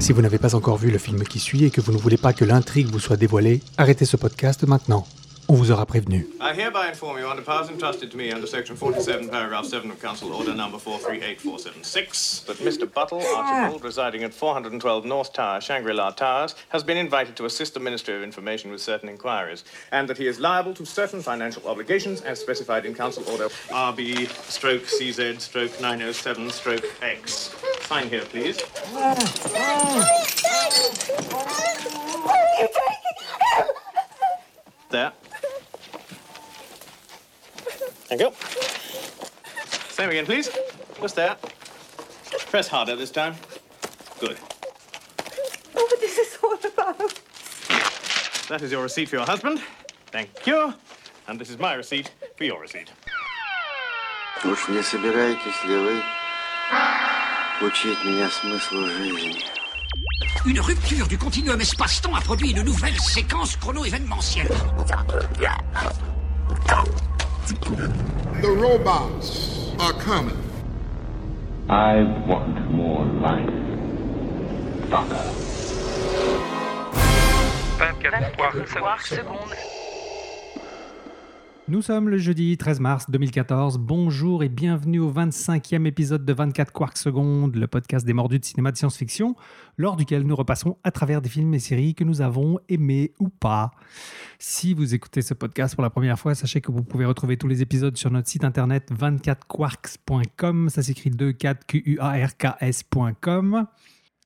Si vous n'avez pas encore vu le film qui suit et que vous ne voulez pas que l'intrigue vous soit dévoilée, arrêtez ce podcast maintenant. On vous aura prévenu. I hereby inform you under powers entrusted to me under Section 47, Paragraph 7 of Council Order Number 438476 that Mr. Buttle ah. Archibald, residing at 412 North Tower, Shangri-La Towers, has been invited to assist the Ministry of Information with certain inquiries, and that he is liable to certain financial obligations as specified in Council Order RB stroke CZ stroke 907 stroke X. Sign here, please. There. Thank you. Same again, please. Just there. Press harder this time. Good. What is this all about? That is your receipt for your husband. Thank you. And this is my receipt for your receipt. Уж не собираетесь ли вы учить меня смыслу жизни? Une rupture du continuum espace-temps a produit une nouvelle séquence chrono-événementielle. The robots are coming. I want more life. Fucker. 24 secondes. Nous sommes le jeudi 13 mars 2014. Bonjour et bienvenue au 25e épisode de 24 Quarks Secondes, le podcast des mordus de cinéma de science-fiction, lors duquel nous repassons à travers des films et séries que nous avons aimés ou pas. Si vous écoutez ce podcast pour la première fois, sachez que vous pouvez retrouver tous les épisodes sur notre site internet 24quarks.com. Ça s'écrit 24QUARKS.com.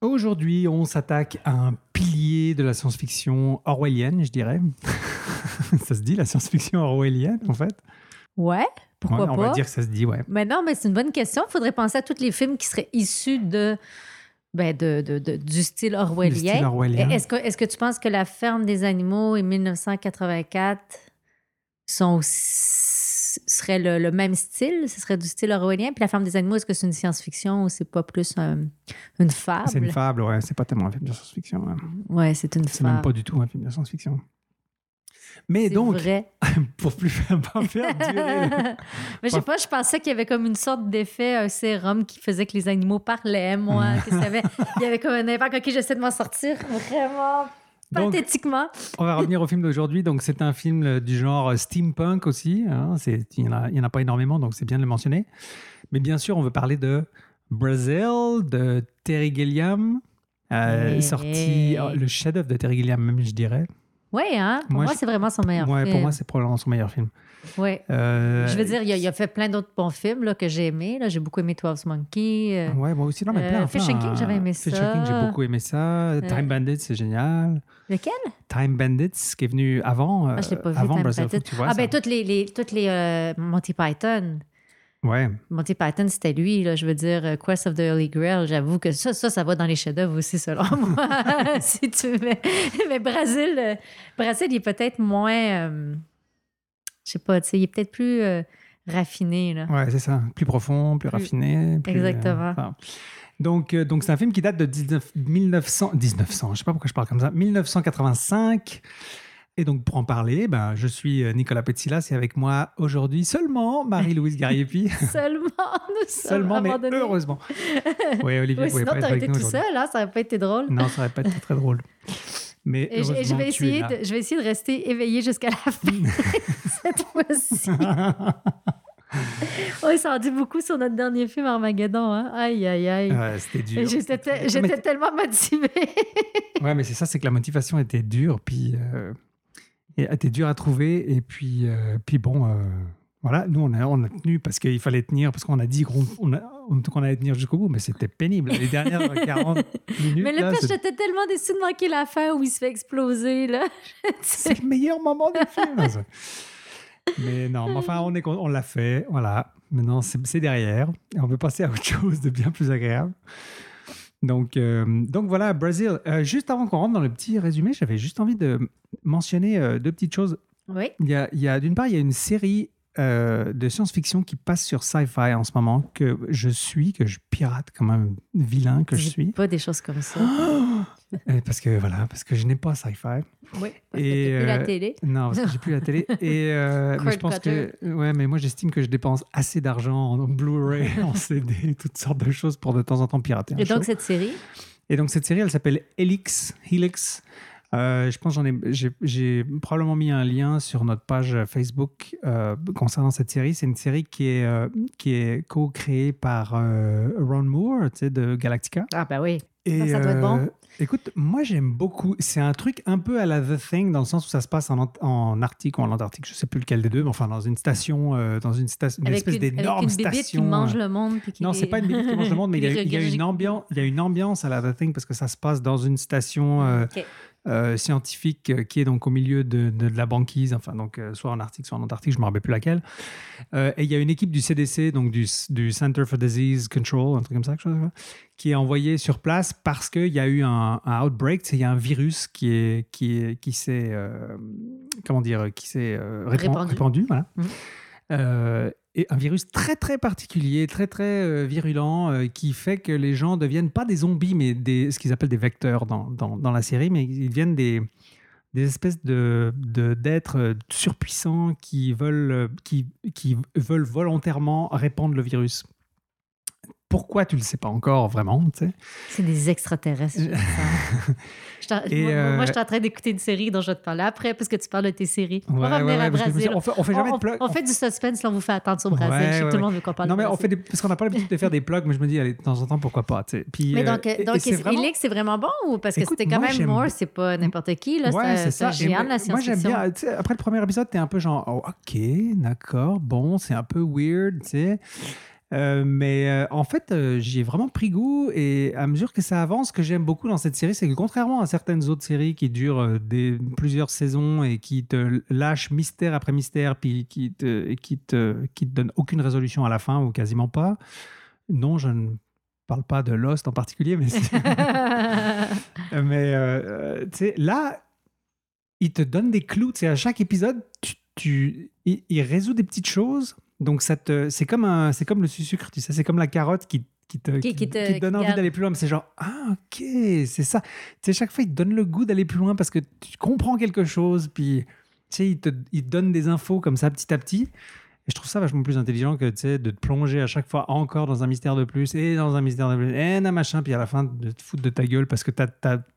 Aujourd'hui, on s'attaque à un pilier de la science-fiction orwellienne, je dirais. ça se dit, la science-fiction orwellienne, en fait? Ouais, pourquoi Ouais, pas? On va dire que ça se dit, ouais. Mais non, mais c'est une bonne question. Il faudrait penser à tous les films qui seraient issus de, ben de, de- de- du style orwellien. Style orwellien. Est-ce que, est-ce que tu penses que La ferme des animaux et 1984 sont aussi- serait le, le même style? Ce serait du style orwellien? Puis La ferme des animaux, est-ce que c'est une science-fiction ou c'est pas plus un- une fable? C'est une fable, ouais. C'est pas tellement un film de science-fiction. ouais. Ouais, c'est une C'est même fable. pas du tout un film de science-fiction. Mais donc, vrai. pour plus faire, pas faire durer. Mais je sais pas, je pensais qu'il y avait comme une sorte d'effet, un sérum qui faisait que les animaux parlaient, moi. que il y avait comme un impact. Ok, j'essaie de m'en sortir vraiment Donc, pathétiquement. on va revenir au film d'aujourd'hui. Donc, c'est un film euh, du genre steampunk aussi. hein. Il n'y en, a- en pas énormément, donc c'est bien de le mentionner. Mais bien sûr, on veut parler de Brazil, de Terry Gilliam. euh, Hey. sorti oh, le chef-d'œuvre de Terry Gilliam, même je dirais. Ouais, hein? Pour Moi, c'est vraiment son meilleur Ouais, film. pour moi, c'est probablement son meilleur film. Ouais. Euh, Je veux dire, il a, il a fait plein d'autres bons films là, que j'ai aimés. J'ai beaucoup aimé 12 Monkeys. euh, Ouais, moi aussi, non, mais Euh, plein. Fish plein, and King, j'avais aimé Fish ça. King, j'ai beaucoup aimé ça. Time Bandits, c'est génial. Lequel? Time Bandits, qui est venu avant. Ah, je l'ai pas euh, vu. avant Time Brazil, Bandits. tu vois ah, ça. ben, toutes les, les, toutes les euh, Monty Python. Ouais. Monty Python, c'était lui, là, je veux dire, euh, Quest of the Holy Grail. J'avoue que ça, ça, ça va dans les chefs-d'œuvre aussi, selon moi. si tu veux. Mais Brésil, euh, Brésil, il est peut-être moins. Euh, je sais pas, tu sais, il est peut-être plus euh, raffiné, là. Ouais, c'est ça. Plus profond, plus, Plus- raffiné. plus, Exactement. Donc, euh, donc c'est un film qui date de 19 1900, 1900, je sais pas pourquoi je parle comme ça, 1985. Et donc, pour en parler, ben, je suis euh, Nicolas Petsilas et avec moi aujourd'hui seulement Marie-Louise Gariepi. Seulement, nous seulement, mais abandonnés. heureusement. Oui, Olivier, Oui, pouvait sinon, pas être avec été nous tout seul, hein, ça n'aurait pas été drôle. Non, ça aurait pas été très drôle. Mais Et je, vais essayer de, je vais essayer de rester éveillée jusqu'à la fin cette fois-ci. Oui, ça en dit beaucoup sur notre dernier film Armageddon. Hein? Aïe, aïe, aïe. Ouais, c'était dur. J'étais Mais- tellement motivée. Ouais, mais c'est ça, c'est que la motivation était dure, puis euh, était dure à trouver, et puis, euh, puis bon, euh, voilà, nous on a, on a tenu parce qu'il fallait tenir, parce qu'on a dit qu'on on a- on- qu'on allait tenir jusqu'au bout, mais c'était pénible. Les dernières 40 minutes, Mais le là, j'étais tellement déçue de manquer la fin où il se fait exploser. Là. c'est le meilleur moment du film. Mais non, mais enfin, on, est, con- on l'a fait, voilà. Maintenant, c'est derrière, et on peut passer à autre chose de bien plus agréable. Donc, euh, donc voilà, Brésil. Euh, juste avant qu'on rentre dans le petit résumé, j'avais juste envie de mentionner euh, deux petites choses. Oui. Il y a, il y a- d'une part, il y a une série euh, de science-fiction qui passe sur Sci-Fi en ce moment que je suis, que je pirate comme un vilain que je suis. Pas des choses comme ça. Euh, parce que voilà, parce que je n'ai pas Sci-Fi. oui. Parce Et, plus la euh, télé. Non, parce que j'ai plus la télé. Et euh, mais je pense que ouais, mais moi j'estime que je dépense assez d'argent en Blu-ray, en CD, toutes sortes de choses pour de temps en temps pirater. Et donc, show. cette série, Et donc cette série, elle s'appelle Helix. Helix. Euh, je pense j'en ai, j'ai, j'ai probablement mis un lien sur notre page Facebook euh, concernant cette série. C'est une série qui est, euh, qui est co-créée par Ron Moore, tu sais, de Galactica. Ah, ben oui. Et, Ça, ça doit être bon. Écoute, moi j'aime beaucoup. C'est un truc un peu à la The Thing dans le sens où ça se passe en, en Arctique ou en Antarctique, je sais plus lequel des deux, mais enfin dans une station, euh, dans une station, une Avec espèce une, avec d'énorme une bébite qui mange le monde. puis qui non, c'est pas une bébite qui mange le monde, mais il y a, les il y a une ambiance, il y a une ambiance à la The Thing parce que ça se passe dans une station euh. Euh, scientifique euh, qui est donc au milieu de, de- de la banquise, enfin donc euh, soit en Arctique, soit en Antarctique, je me rappelle plus laquelle. Euh, et il y a une équipe du CDC, donc du, du Center for Disease Control, un truc comme ça, quelque chose qui est envoyée sur place parce qu'il y a eu un, un outbreak, il y a un virus qui est qui est qui s'est euh, comment dire, qui s'est répan- Répandu. répandu, voilà. Euh, et un virus très très particulier, très très euh, virulent, euh, qui fait que les gens deviennent pas des zombies, mais des, ce qu'ils appellent des vecteurs dans, dans, dans la série, mais ils deviennent des, des espèces de d'êtres euh, surpuissants qui veulent, qui, qui veulent volontairement répandre le virus. Pourquoi tu le sais pas encore vraiment, tu sais? C'est des extraterrestres. je Et, moi, euh, moi, je suis en train d'écouter une série dont je vais te parler après, parce que tu parles de tes séries. on va revenir ouais, à ouais, Brésil. on fait, on fait jamais on, de plug. on fait du suspense, là, on vous fait attendre sur Brésil. Je sais que tout le monde veut qu'on parle Non, mais on Brésil. fait des, parce qu'on n'a pas l'habitude de faire des plugs, mais je me dis, allez, de temps en temps, pourquoi pas, tu sais. Puis, Mais euh, donc, et- donc c'est vraiment- c'est vraiment bon ou parce que c'était quand moi, même Moore, c'est pas n'importe qui, là, c'est un géant de la Moi, j'aime bien. Après le premier épisode, t'es un peu genre, oh, ok, d'accord, bon, c'est un peu weird, tu sais. Euh, mais euh, en fait, euh, j'y ai vraiment pris goût et à mesure que ça avance, ce que j'aime beaucoup dans cette série, c'est que contrairement à certaines autres séries qui durent euh, des, plusieurs saisons et qui te lâchent mystère après mystère, puis qui te, qui te, qui te donnent aucune résolution à la fin ou quasiment pas, non, je ne parle pas de Lost en particulier, mais mais là, il te donne des clous. À chaque épisode, tu, tu- il, il résout des petites choses. Donc, ça te, c'est comme un, c'est comme le sucre, tu sais, c'est comme la carotte qui, qui te, Qui- qui te- qui te donne envie d'aller plus loin. Mais c'est genre, ah, ok, c'est ça. Tu sais, chaque fois, il te donne le goût d'aller plus loin parce que tu comprends quelque chose. Puis, tu sais, il te, il te donne des infos comme ça petit à petit. Et je trouve ça vachement plus intelligent que de te plonger à chaque fois encore dans un mystère de plus et dans un mystère de plus et un machin, puis à la fin de te foutre de ta gueule parce que tu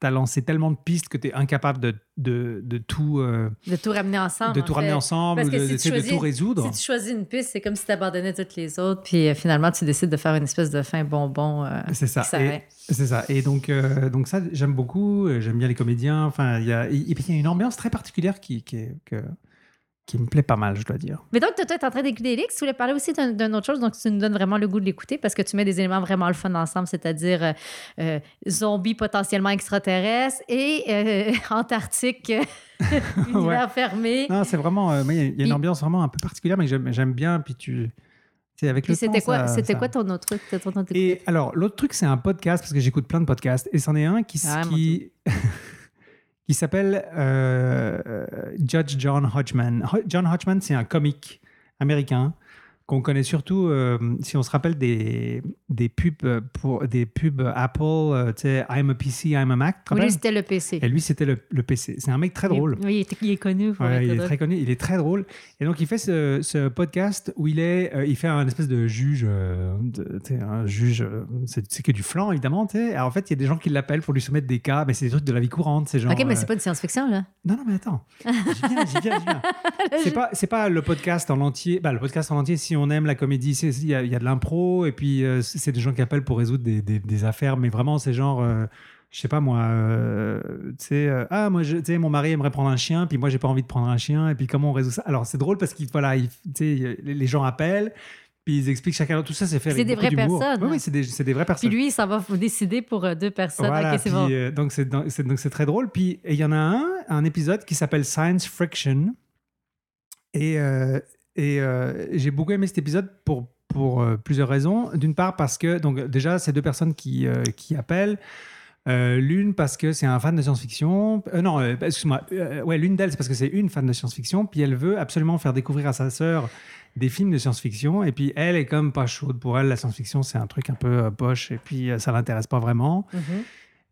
as, lancé tellement de pistes que tu es incapable de, de, de tout, euh, De tout ramener ensemble. de tout ramener ensemble, Parce ou que de, si tu d'essayer de choisis- tout résoudre. Si tu choisis une piste, c'est comme si tu abandonnais toutes les autres, puis euh, finalement, tu décides de faire une espèce de fin bonbon. euh, C'est ça. c'est ça. Et donc, donc ça, j'aime beaucoup. J'aime bien les comédiens. Enfin, il y a, et puis il y a une ambiance très particulière qui, qui, est- que- qui me plaît pas mal, je dois dire. Mais donc, toi, tu es en train d'écouter Elix? Tu voulais parler aussi d'un- d'une autre chose, donc tu nous donnes vraiment le goût de l'écouter parce que tu mets des éléments vraiment le fun ensemble, c'est-à-dire euh, euh, zombies potentiellement extraterrestres et euh, Antarctique, univers fermé. Non, c'est vraiment. il y a- Puis- une ambiance vraiment un peu particulière, mais j'aime, bien. Puis tu. C'est avec le c'était quoi, c'était ça- quoi ton autre truc? ton- Et alors, l'autre truc, c'est un podcast, parce que j'écoute plein de podcasts, et c'en est un qui, Ah, qui, qui s'appelle euh, euh, Judge John Hodgman. Ho- John Hodgman, c'est un comique américain qu'on connaît surtout, euh, si on se rappelle des, des pubs euh, pour des pubs Apple, euh, tu sais, I'm a PC, I'm a Mac. Oui, lui, c'était le PC. Et lui, c'était le, le PC. C'est un mec très drôle. Oui, il est, il est connu. Ouais, il est drôle. très connu, il est très drôle. Et donc, il fait ce, ce podcast où il est, euh, il fait un espèce de juge, de- un juge, c'est que du flan, évidemment. tu sais. Alors, en fait, il y a des gens qui l'appellent pour lui soumettre des cas, mais c'est des trucs de la vie courante. C'est genre. OK, mais c'est pas une science-fiction, là. Non, non, mais attends. J'y viens, j'y viens, j'y viens. C'est pas, c'est pas le podcast en entier. Bah, le podcast en entier, si on aime la comédie, il y, a- il y a de l'impro, et puis euh, c'est des gens qui appellent pour résoudre des, des- des affaires, mais vraiment, c'est genre. euh, je sais pas moi, euh, tu sais, euh, ah moi, tu sais, mon mari aimerait prendre un chien, puis moi j'ai pas envie de prendre un chien, et puis comment on résout ça? Alors c'est drôle parce qu'il voilà, il- les gens appellent, puis ils expliquent chacun tout ça, c'est fait C'est des vraies personnes. Oui, oui, c'est des, des vraies Puis personnes. lui, il s'en va décider pour deux personnes. Voilà, puis, bon. euh, donc c'est donc c'est très drôle. Puis il y en a un, un épisode qui s'appelle Science Friction. Et, et euh, j'ai beaucoup aimé cet épisode pour, pour euh, plusieurs raisons. D'une part parce que, donc déjà, c'est deux personnes qui, euh, qui appellent. L'une parce que c'est un fan de science-fiction. Non, excuse-moi. Ouais, l'une d'elles, c'est parce que c'est une fan de science-fiction. Puis elle veut absolument faire découvrir à sa sœur des films de science-fiction. Et puis elle est comme pas chaude. Pour elle, la science-fiction, c'est un truc un peu poche. Et puis ça l'intéresse pas vraiment. Mhm.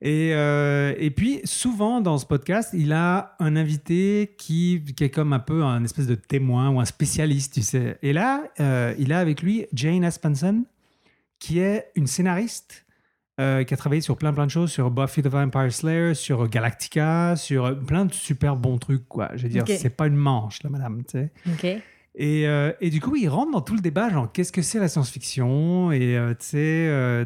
Et, euh, et puis, souvent dans ce podcast, il a un invité qui, qui est comme un peu un espèce de témoin ou un spécialiste, tu sais. Et là, euh, il a avec lui Jane Espenson, qui est une scénariste euh, qui a travaillé sur plein plein de choses, sur Buffy the Vampire Slayer, sur Galactica, sur plein de super bons trucs, quoi. Je veux dire, Ok. c'est pas une manche, là, madame, tu sais. OK. Et, euh, et du coup, il rentre dans tout le débat, genre, qu'est-ce que c'est la science-fiction? Et, euh, tu sais, euh,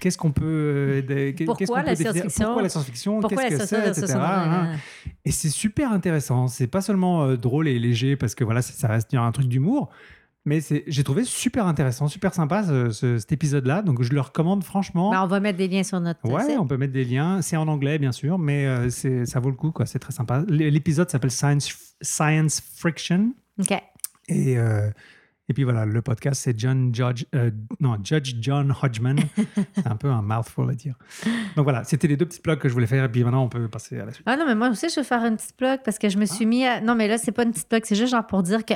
qu'est-ce qu'on peut... Pourquoi la peut science-fiction? Pourquoi la science-fiction? Qu'est-ce que c'est, etc. science- hein. Et c'est super intéressant. C'est pas seulement drôle et léger, parce que voilà, ça, ça reste un truc d'humour. Mais j'ai trouvé super intéressant, super sympa ce- ce- cet épisode-là. Donc je le recommande franchement. Ben, on va mettre des liens sur notre Ouais, site. on peut mettre des liens. C'est en anglais, bien sûr, mais euh, ça vaut le coup, quoi. C'est très sympa. L'épisode s'appelle Science, Science Friction. OK. Et, euh, et puis voilà, le podcast, c'est John Judge, euh, non, Judge John Hodgman. c'est un peu un mouthful à dire. Donc voilà, c'était les deux petits blogs que je voulais faire. Et puis maintenant, on peut passer à la suite. Ah non, mais moi aussi, je veux faire une petite plug parce que je me suis mis à... Non, mais là, c'est pas une petite plug, c'est juste genre pour dire que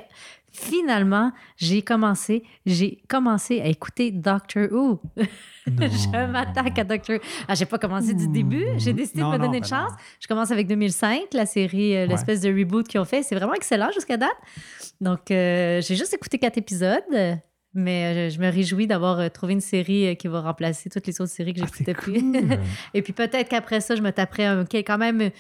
finalement, j'ai commencé, j'ai commencé à écouter Doctor Who. je m'attaque à Doctor Who. Ah, j'ai pas commencé du début, j'ai décidé Non, de me non, donner une ben chance. Je commence avec 2005, la série, euh, l'espèce de reboot qu'ils ont fait. C'est vraiment excellent jusqu'à date. Donc, euh, j'ai juste écouté quatre épisodes. Mais euh, je me réjouis d'avoir trouvé une série qui va remplacer toutes les autres séries que Ah, j'écoutais depuis. Et puis peut-être qu'après ça, je me taperais un, quand même.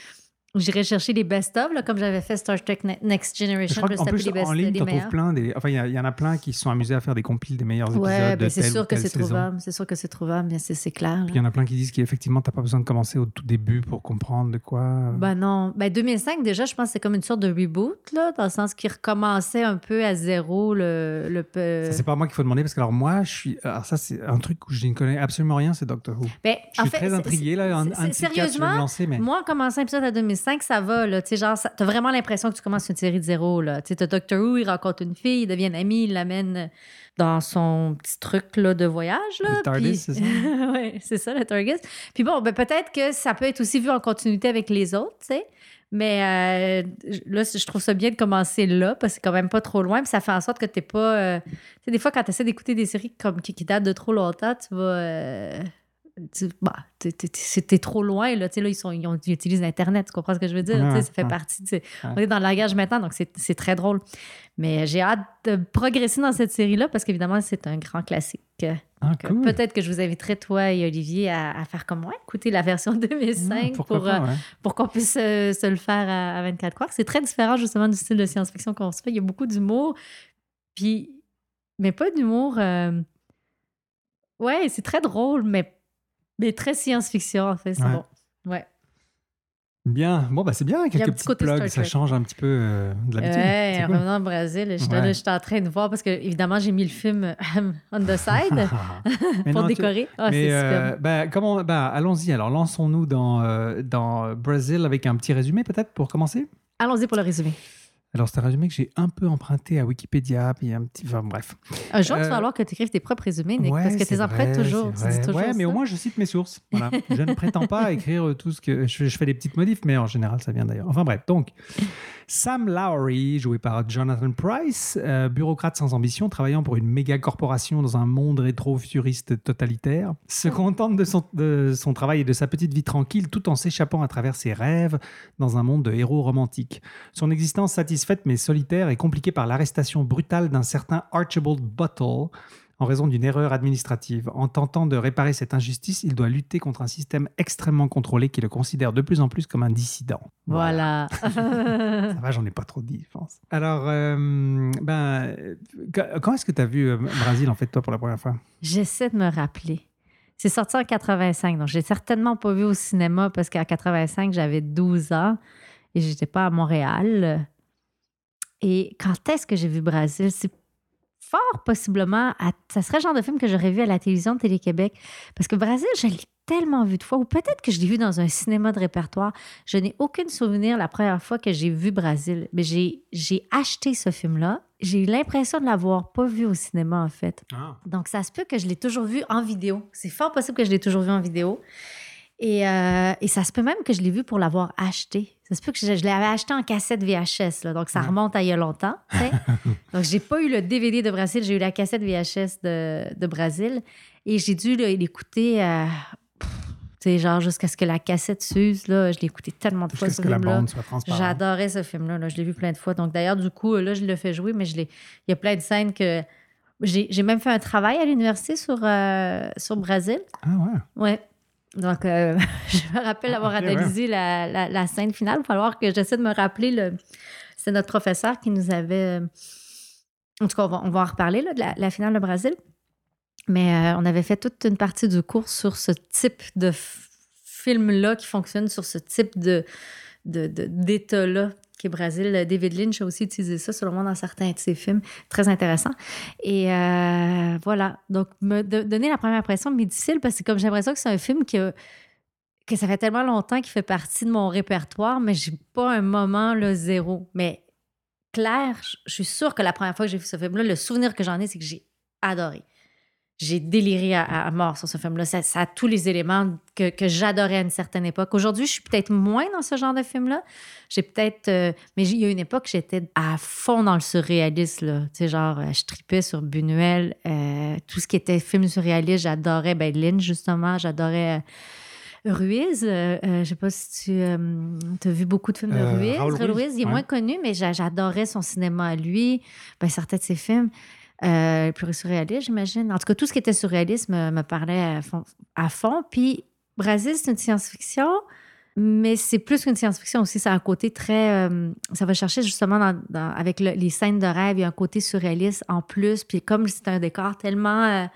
J'irais chercher les best-of, comme j'avais fait Star Trek Ne- Next Je Generation. crois Je qu'en tapais plus, les best en ligne, trouves meilleurs. plein des. Enfin, il y, en a plein qui se sont amusés à faire des compiles des meilleurs épisodes. Ouais, de ben c'est telle ou sûr que c'est trouvable. C'est sûr que c'est trouvable, bien c'est clair. il y en a plein qui disent qu'effectivement, tu n'as pas besoin de commencer au tout début pour comprendre de quoi. Ben non. Ben 2005, déjà, je pense que c'est comme une sorte de reboot, là, dans le sens qu'il recommençait un peu à zéro le. le c'est pas moi qu'il faut demander parce que alors moi, je suis. Alors ça, c'est un truc où je ne connais absolument rien, c'est Doctor Who. Ben, Je en suis fait, très intrigué là. Un, c'est- un de ces quatre, je vais me sérieusement, lancer, mais. Moi, en commençant l'épisode à 2005, ça va, là. Tu sais, genre, t'as vraiment l'impression que tu commences une série de zéro, là. Tu sais, t'as Doctor Who, il rencontre une fille, ils deviennent amis, il l'amène dans son petit truc, là, de voyage, là. Le TARDIS, puis- c'est ça? oui, c'est ça, le TARDIS. Puis bon, ben, peut-être que ça peut être aussi vu en continuité avec les autres, tu sais. Mais euh, là, je trouve ça bien de commencer là, parce que c'est quand même pas trop loin. Puis ça fait en sorte que t'es pas. euh, Tu sais, des fois, quand tu essaies d'écouter des séries comme, qui, qui datent de trop longtemps, tu vas. euh, bah, t'es trop loin, là. Tu sais, là, ils, sont, ils, ont- ils utilisent Internet, tu comprends ce que je veux dire? Ça fait partie. On est dans le langage maintenant, donc c'est, très drôle. Mais j'ai hâte de progresser dans cette série-là, parce qu'évidemment, c'est un grand classique. Ah, cool. Peut-être que je vous inviterai, toi et Olivier, à, à faire comme moi, écouter la version 2005 pourquoi pour, pas, euh, ouais. pour qu'on puisse euh, se le faire à, à 24 quarks. C'est très différent, justement, du style de science-fiction qu'on se fait. Il y a beaucoup d'humour, puis, mais pas d'humour. euh, Ouais, c'est très drôle, mais, mais très science-fiction, en fait. C'est Ouais. bon. Ouais. Bien. Bon, bah c'est bien, quelques petit petits côté plugs, ça change un petit peu euh, de l'habitude. Ouais, en cool. revenant au Brésil, là, j'étais en train de voir parce que, évidemment, j'ai mis le film euh, On the Side pour non, tu- décorer. Ah, Mais euh, bah, comment, bah, allons-y. Alors, lançons-nous dans, euh, dans Brésil avec un petit résumé, peut-être, pour commencer? Allons-y pour le résumé. Alors, c'est un résumé que j'ai un peu emprunté à Wikipédia, puis un petit. Enfin, bref. Un jour, il Euh, va falloir que tu écrives tes propres résumés, Nick, Ouais, parce que tu prêtes vrai, toujours. toujours Ouais, mais ça. au moins, je cite mes sources. Voilà. je ne prétends pas écrire tout ce que. Je, je fais des petites modifs, mais en général, ça vient d'ailleurs. Enfin, bref. Donc, Sam Lowry, joué par Jonathan Price, euh, bureaucrate sans ambition, travaillant pour une méga corporation dans un monde rétro-futuriste totalitaire, se contente de son, de son travail et de sa petite vie tranquille tout en s'échappant à travers ses rêves dans un monde de héros romantiques. Son existence satisfaite mais solitaire est compliquée par l'arrestation brutale d'un certain Archibald Buttle en raison d'une erreur administrative. En tentant de réparer cette injustice, il doit lutter contre un système extrêmement contrôlé qui le considère de plus en plus comme un dissident. Voilà. Ça va, j'en ai pas trop dit, je pense. Alors, euh, ben, euh, quand quand est-ce que tu as vu euh, Brésil, en fait, toi, pour la première fois? J'essaie de me rappeler. C'est sorti en 85, donc je l'ai certainement pas vu au cinéma parce qu'en 85, j'avais 12 ans et j'étais pas à Montréal. Et quand est-ce que j'ai vu Brésil? C'est fort possiblement, à- ça serait le genre de film que j'aurais vu à la télévision de Télé-Québec. Parce que Brésil, je l'ai tellement vu de fois, ou peut-être que je l'ai vu dans un cinéma de répertoire. Je n'ai aucun souvenir la première fois que j'ai vu Brésil. Mais j'ai j'ai acheté ce film-là. J'ai eu l'impression de l'avoir pas vu au cinéma, en fait. Donc, ça se peut que je l'ai toujours vu en vidéo. C'est fort possible que je l'ai toujours vu en vidéo. Et, euh, et ça se peut même que je l'ai vu pour l'avoir acheté. Ça se peut que je, je l'avais acheté en cassette VHS, là, donc ça remonte à il y a longtemps. donc, j'ai pas eu le DVD de Brésil, j'ai eu la cassette VHS de, de Brésil. Et j'ai dû l'écouter, euh, genre jusqu'à ce que la cassette s'use. Là, je l'ai écouté tellement de fois, Jusqu'à ce ce que la film-là. bande soit transparente. J'adorais ce film-là. là. Je l'ai vu plein de fois. Donc, d'ailleurs, du coup, là, je le fais jouer, mais je l'ai... il y a plein de scènes que J'ai j'ai même fait un travail à l'université sur, euh, sur Brésil. Ah ouais. Ouais. Donc, euh, je me rappelle avoir ok, analysé la, la, la scène finale. Il va falloir que j'essaie de me rappeler. Le... C'est notre professeur qui nous avait. euh, En tout cas, on va, on va en reparler là, de la, la finale de Brésil. Mais euh, on avait fait toute une partie du cours sur ce type de film-là qui fonctionne sur ce type de- d'état-là qui est Brésil. David Lynch a aussi utilisé ça, selon moi, dans certains de ses films. Très intéressant. Et euh, voilà. Donc, me donner la première impression m'est difficile parce que comme j'ai l'impression que c'est un film que, ça fait tellement longtemps qu'il fait partie de mon répertoire, mais j'ai pas un moment là, zéro. Mais clair, je suis sûre que la première fois que j'ai vu ce film-là, le souvenir que j'en ai, c'est que j'ai adoré. J'ai déliré à, à mort sur ce film-là. Ça, ça a tous les éléments que, que j'adorais à une certaine époque. Aujourd'hui, je suis peut-être moins dans ce genre de film-là. J'ai peut-être. euh, mais il y a une époque, j'étais à fond dans le surréalisme. Là. Tu sais, genre, euh, je tripais sur Buñuel. euh, tout ce qui était film surréaliste, j'adorais. Ben, Lynch, justement, j'adorais. euh, Ruiz, euh, euh, je sais pas si tu as vu beaucoup de films de Ruiz. Ruiz, il est ouais. moins connu, mais j'a- j'adorais son cinéma à lui, ben, certains de ses films. Euh, plus surréaliste, j'imagine. En tout cas, tout ce qui était surréaliste me, me parlait à fond. Puis, Brésil, c'est une science-fiction, mais c'est plus qu'une science-fiction aussi. A un côté très. euh, ça va chercher justement avec le- les scènes de rêve, il y a un côté surréaliste en plus. Puis, comme c'est un décor tellement. euh, euh,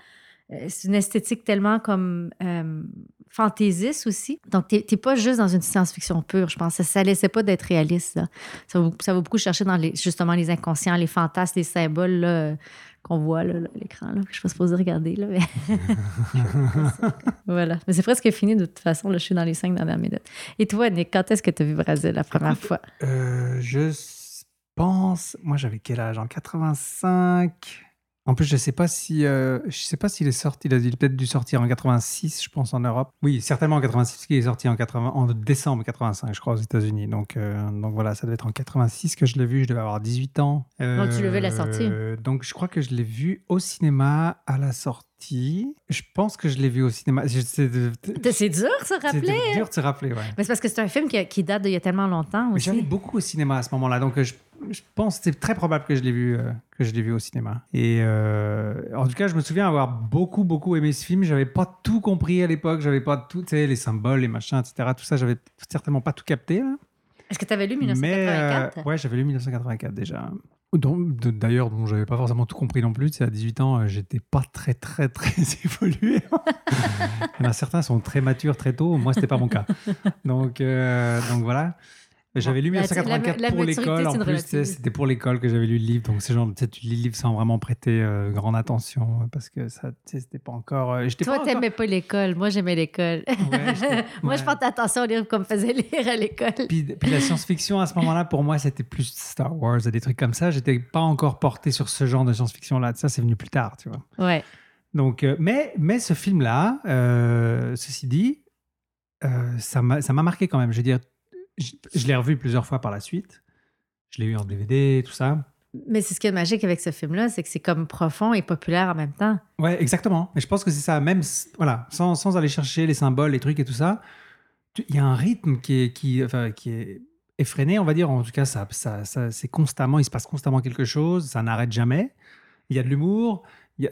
c'est une esthétique tellement comme euh, fantaisiste aussi. Donc, t'es t'es pas juste dans une science-fiction pure, je pense. Ça, ça laissait pas d'être réaliste. là. Ça, va, ça va beaucoup chercher dans les, justement les inconscients, les fantasmes, les symboles là, euh, qu'on voit là, à l'écran. Là. Je suis pas supposée regarder. Là, mais... voilà. Mais c'est presque fini de toute façon. Là, je suis dans les cinq dernières minutes. Et toi, Nick, quand est-ce que tu as vu Brésil la première Écoute, fois? Euh, je pense. Moi, j'avais quel âge? En 85. En plus, je sais pas si, euh, je sais pas s'il est sorti. Il a il a peut-être dû sortir en 86, je pense, en Europe. Oui, certainement en 86, parce qu'il est sorti en 80, en décembre 85, je crois, aux États-Unis. Donc, euh, donc voilà, ça devait être en 86 que je l'ai vu. Je devais avoir 18 ans. Donc, tu vu à la sortie. Euh, Donc, je crois que je l'ai vu au cinéma à la sortie. Je pense que je l'ai vu au cinéma. C'est C'est dur de se c'est rappeler. dur de se rappeler, ouais. Mais c'est parce que c'est un film qui, qui date d'il y a tellement longtemps aussi. J'allais beaucoup au cinéma à ce moment-là, donc euh, je, je pense que c'est très probable que je l'ai vu, euh, que je l'ai vu au cinéma. Et euh, en tout cas, je me souviens avoir beaucoup, beaucoup aimé ce film. J'avais pas tout compris à l'époque, j'avais pas tout, tu sais, les symboles, les machins, etc. Tout ça, j'avais certainement pas tout capté. là. Est-ce que tu avais lu Mais 1984? euh, ouais, j'avais lu 1984 déjà. D'ailleurs, dont j'avais pas forcément tout compris non plus. Tu sais, à 18 ans, j'étais pas très, très, très évolué. Il y en a certains sont très matures très tôt. Moi, c'était pas mon cas. Donc, euh, donc voilà. J'avais lu La- 1984 la- la pour l'école. En plus, c'était pour l'école que j'avais lu le livre. Donc, c'est genre, tu lis le livre sans vraiment prêter euh, grande attention euh, parce que ça, c'était pas encore. euh, Toi, pas encore- t'aimais pas l'école. Moi, j'aimais l'école. Ouais, Moi, je ouais. portais attention aux livres qu'on me faisait lire à l'école. Puis, puis la science-fiction, à ce moment-là, pour moi, c'était plus Star Wars et des trucs comme ça. J'étais pas encore porté sur ce genre de science-fiction-là. Ça, c'est venu plus tard, tu vois. Ouais. Donc, euh, mais, mais ce film-là, ceci dit, ça m'a ça m'a marqué quand même. Je veux dire, je, je l'ai revu plusieurs fois par la suite. Je l'ai eu en DVD, tout ça. Mais c'est ce qui est magique avec ce film-là, c'est que c'est comme profond et populaire en même temps. Ouais, exactement. Mais je pense que c'est ça, même voilà, sans, sans aller chercher les symboles, les trucs et tout ça, il y a un rythme qui est, qui, enfin, qui est effréné, on va dire. En tout cas, ça, ça, ça- c'est constamment, il se passe constamment quelque chose, ça n'arrête jamais. Il y a de l'humour.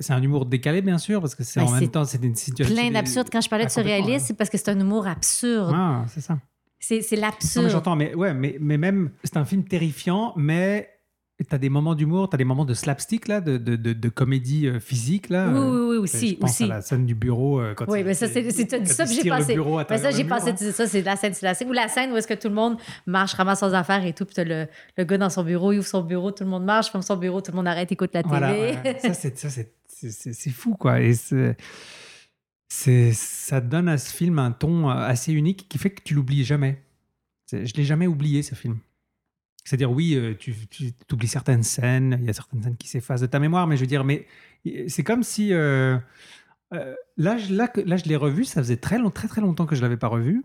C'est un humour décalé, bien sûr, parce que c'est en même temps, c'est une situation. Plein d'absurdes. Quand je parlais de ouais. c'est parce que c'est un humour absurde. Ah, c'est ça. C'est l'absurde. j'entends, mais ouais, mais, mais même, c'est un film terrifiant, mais tu as des moments d'humour, tu as des moments de slapstick, là, de, de, de, de comédie euh, physique, là. Oui, Euh, oui, oui, je aussi. pense aussi. à la scène du bureau. euh, quand Oui, mais ça, c'est t'as ça, puis j'ai à Mais ça, j'ai pensé, hein. ça, c'est la scène classique. Ou la scène où est-ce que tout le monde marche, ramasse ses affaires et tout, puis t'as le, le gars dans son bureau, il ouvre son bureau, tout le monde marche, ferme son bureau, tout le monde arrête, écoute la télé. Voilà, ouais. ça, c'est fou, quoi. Et c'est, ça donne à ce film un ton euh, assez unique qui fait que tu l'oublies jamais. Je l'ai jamais oublié, ce film. C'est-à-dire, oui, euh, tu, oublies certaines scènes, il y a certaines scènes qui s'effacent de ta mémoire, mais je veux dire, mais c'est comme si... euh, là, là, là, je l'ai revu, ça faisait très, long, très, très longtemps que je l'avais pas revu.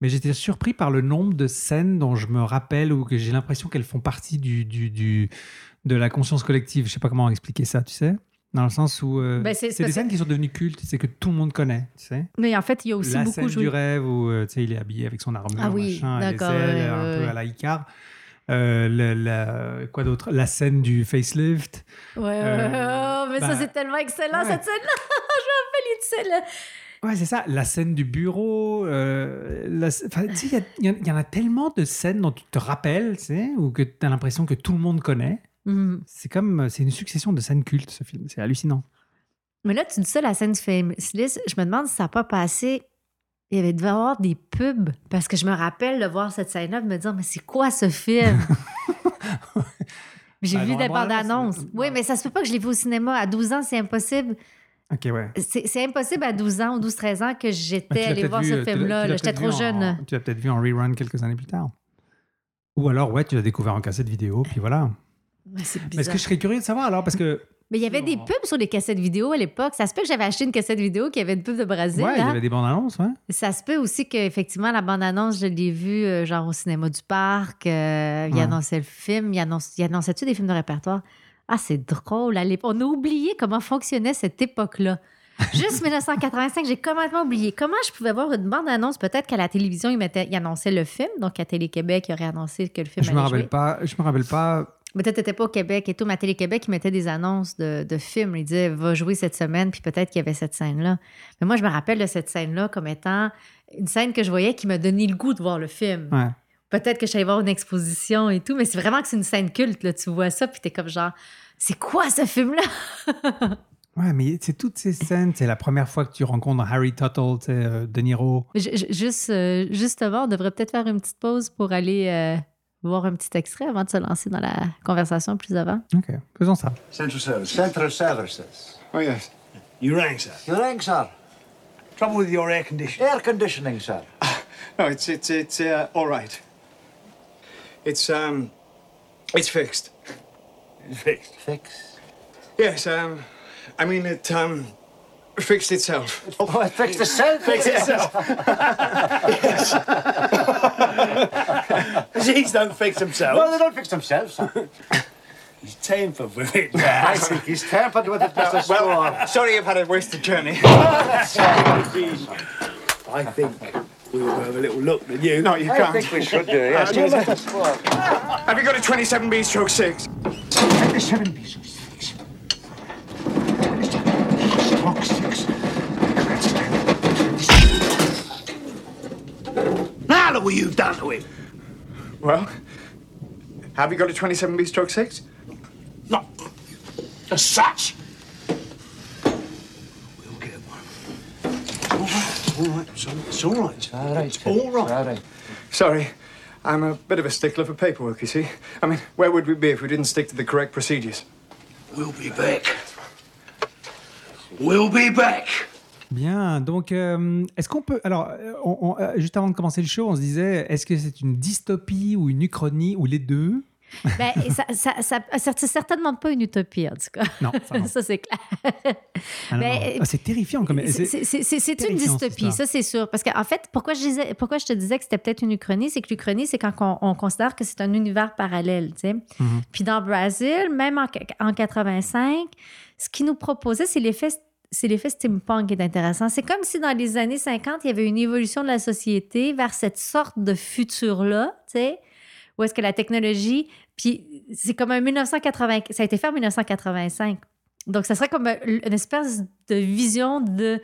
Mais j'étais surpris par le nombre de scènes dont je me rappelle ou que j'ai l'impression qu'elles font partie du- de la conscience collective. Je sais pas comment expliquer ça, tu sais Dans le sens où euh, Ben, c'est- des scènes qui sont devenues cultes, c'est que tout le monde connaît, tu sais Mais en fait, il y a aussi La beaucoup scène joué. du rêve où euh, tu sais, il est habillé avec son armure, Ah oui, machin, les ailes, un peu à la Icar. Euh, la- quoi d'autre? La scène du facelift. Ouais, Euh, mais ça, bah, c'est tellement excellent, ouais. cette scène-là. Je me rappelle, dit ça, là. Ouais, c'est ça. La scène du bureau. euh, la- enfin, tu sais, il y y, y en a tellement de scènes dont tu te rappelles, tu sais, ou que tu as l'impression que tout le monde connaît. Mhm. C'est comme, c'est une succession de scènes cultes, ce film. C'est hallucinant. Mais là, tu dis ça, la scène List, je me demande si ça n'a pas passé. Il y avait devait y avoir des pubs, parce que je me rappelle de voir cette scène-là, de me dire, mais c'est quoi ce film? J'ai Ben, vu des bandes annonces. Oui, mais ça se peut pas que je l'ai vu au cinéma. À 12 ans, c'est impossible. Ok, ouais. C'est impossible à 12 ans ou 12-13 ans que j'étais allée peut-être voir vu, ce euh, film-là. J'étais trop en- jeune. Tu l'as peut-être vu en rerun quelques années plus tard. Ou alors, ouais, tu l'as découvert en cassette vidéo, puis voilà. Mais est-ce que je serais curieux de savoir alors Parce que, Mais il y avait des pubs sur les cassettes vidéo à l'époque. Ça se peut que j'avais acheté une cassette vidéo qui avait une pub de Brésil. ouais, il y hein? avait des bandes annonces, ouais. Ça se peut aussi qu'effectivement, la bande-annonce, je l'ai vue euh, genre au cinéma du parc. euh, Il Ouais. annonçait le film. Il, annonce, il annonçait-tu des films de répertoire? Ah, c'est drôle. à l'époque. On a oublié comment fonctionnait cette époque-là. Juste 1985, j'ai complètement oublié. Comment je pouvais voir une bande-annonce? Peut-être qu'à la télévision, ils, mettaient, ils annonçaient le film. Donc, à Télé-Québec, ils auraient annoncé que le film Je me rappelle jouer. pas. Je me rappelle pas. Peut-être t'étais pas au Québec et tout, mais à Télé-Québec, ils mettaient des annonces de, de films. Ils disaient, va jouer cette semaine, puis peut-être qu'il y avait cette scène-là. Mais moi, je me rappelle de cette scène-là comme étant une scène que je voyais qui m'a donné le goût de voir le film. Ouais. Peut-être que je suis allée voir une exposition et tout, mais c'est vraiment que c'est une scène culte, là. Tu vois ça, puis t'es comme genre, c'est quoi ce film-là? Ouais, mais c'est toutes ces scènes. C'est la première fois que tu rencontres Harry Tuttle, euh, De Niro. Juste, euh, justement, on devrait peut-être faire une petite pause pour aller euh, voir un petit extrait avant de se lancer dans la conversation plus avant. Ok, faisons ça. Central Service. Central Services. Oh, yes. You rang, sir. You rang, sir. Trouble with your air conditioning? Air conditioning, sir. No, it's it's it's uh, all right. It's um, it's fixed. It's fixed. Fix. Yes. Um, I mean it um, fixed itself. Oh, it fixed itself? fixed itself. Jeez, don't fix themselves. Well, they don't fix themselves. He's tampered with it. I think he's tampered with it, Mr. Well, sorry you've had a wasted journey. I think we will have a little look at you. No, you I can't. I think we should do, yes. Have you got a 27B stroke 6? 27B stroke 6. Now look what you've done to him. Well, have you got a 27B stroke 6? Not as such. We'll get one. All right, son. It's all right. All right, It's sir. all right. All right. Sorry, I'm a bit of a stickler for paperwork, you see. I mean, where would we be if we didn't stick to the correct procedures? We'll be back. We'll be back. Bien, donc euh, est-ce qu'on peut... Alors, euh, on- on- euh, juste avant de commencer le show, on se disait, est-ce que c'est une dystopie ou une uchronie ou les deux? Ben, ça, ça, ça- c'est certainement pas une utopie, en tout cas. Non, ça ça, c'est clair. Ah, Ben. Ah, c'est terrifiant comme... C'est- une dystopie, ça c'est sûr. Parce qu'en fait, pourquoi je, disais, pourquoi je te disais que c'était peut-être une uchronie, c'est que l'uchronie, c'est quand on, on considère que c'est un univers parallèle. tu sais. Mhm. Puis dans Brésil, même en, en 85, ce qui nous proposait, c'est l'effet c'est l'effet steampunk qui est intéressant. C'est comme si dans les années 50, il y avait une évolution de la société vers cette sorte de futur-là, tu sais, où est-ce que la technologie, puis c'est comme un 1980, ça a été fait en 1985. Donc, ça serait comme un- une espèce de vision de,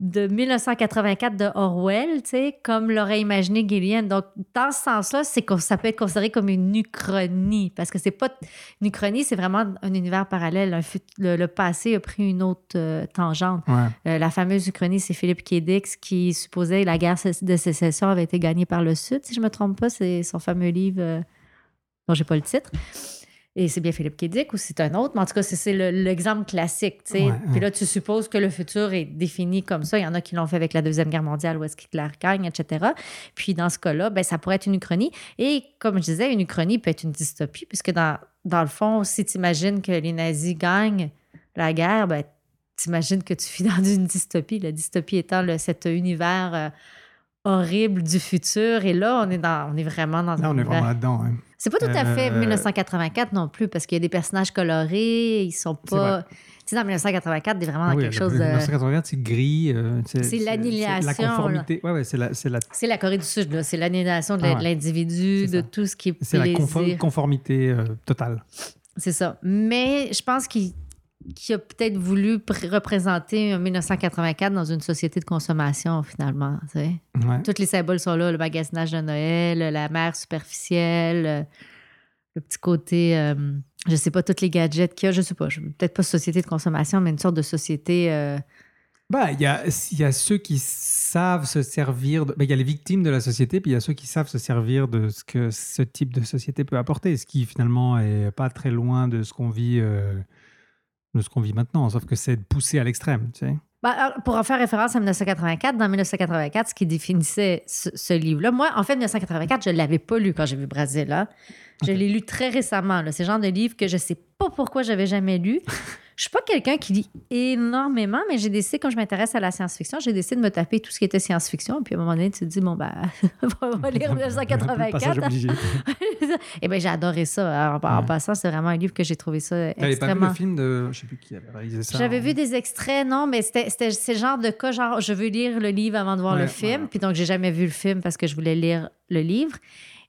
de 1984 de Orwell, comme l'aurait imaginé Gillian. Donc, dans ce sens-là, c'est ça peut être considéré comme une uchronie, parce que c'est pas une uchronie, c'est vraiment un univers parallèle. Un le, le passé a pris une autre euh, tangente. Ouais. Euh, la fameuse uchronie, c'est Philippe Kédix qui supposait que la guerre de sécession avait été gagnée par le Sud, si je me trompe pas. C'est son fameux livre euh, dont j'ai pas le titre. Et c'est bien Philippe Kédic ou c'est un autre, mais en tout cas, c'est- c'est le- l'exemple classique. tu. Ouais, Puis ouais. là, tu supposes que le futur est défini comme ça. Il y en a qui l'ont fait avec la Deuxième Guerre mondiale, où est-ce qu'Hitler gagne, etc. Puis dans ce cas-là, ben, ça pourrait être une uchronie. Et comme je disais, une uchronie peut être une dystopie, puisque dans, dans le fond, si tu imagines que les nazis gagnent la guerre, ben, t'imagines que tu vis dans une dystopie. La dystopie étant le- cet univers euh, horrible du futur. Et là, on est, dans, on est vraiment dans Là, un on est vraiment là-dedans. hein. C'est pas tout à fait Euh, 1984 non plus, parce qu'il y a des personnages colorés, ils sont pas. Tu sais, dans 1984, t'es vraiment dans oui, quelque chose de. 1984, c'est gris. euh, C'est l'annihilation, La conformité. Ouais, ouais, c'est la, la, la Corée du Sud. C'est l'annihilation de Ah la- ouais. de l'individu, de tout ce qui est c'est la conformité euh, totale. C'est ça. Mais je pense qu'il qu'il a peut-être voulu pr- représenter un 1984 dans une société de consommation, finalement. tu sais. Ouais. Tous les symboles sont là, le magasinage de Noël, la mer superficielle, le petit côté, euh, je sais pas, tous les gadgets qu'il y a, je sais pas, peut-être pas société de consommation, mais une sorte de société. euh, Bah, il y a, y a ceux qui savent se servir. bah, Il y a les victimes de la société, puis il y a ceux qui savent se servir de ce que ce type de société peut apporter, ce qui finalement est pas très loin de ce qu'on vit, euh, de ce qu'on vit maintenant, sauf que c'est poussé à l'extrême, tu sais. Alors, pour en faire référence à 1984, dans 1984, ce qui définissait ce, ce livre-là, moi, en fait, 1984, je ne l'avais pas lu quand j'ai vu Brésil. Là. Je l'ai lu très récemment. C'est le genre de livre que je ne sais pas pourquoi j'avais jamais lu. Je suis pas quelqu'un qui lit énormément, mais j'ai décidé, quand je m'intéresse à la science-fiction, j'ai décidé de me taper tout ce qui était science-fiction. Puis à un moment donné, tu te dis, bon, ben, on va lire Un peu le passage 1984. obligé. Et bien, j'ai adoré ça. En, en Ouais. passant, c'est vraiment un livre que j'ai trouvé ça T'avais pas vu extrêmement... le film de. Je sais plus qui avait réalisé ça. J'avais hein? vu des extraits, non, mais c'était le genre de cas, genre, je veux lire le livre avant de voir Ouais, le film. ouais. Puis donc, j'ai jamais vu le film parce que je voulais lire le livre.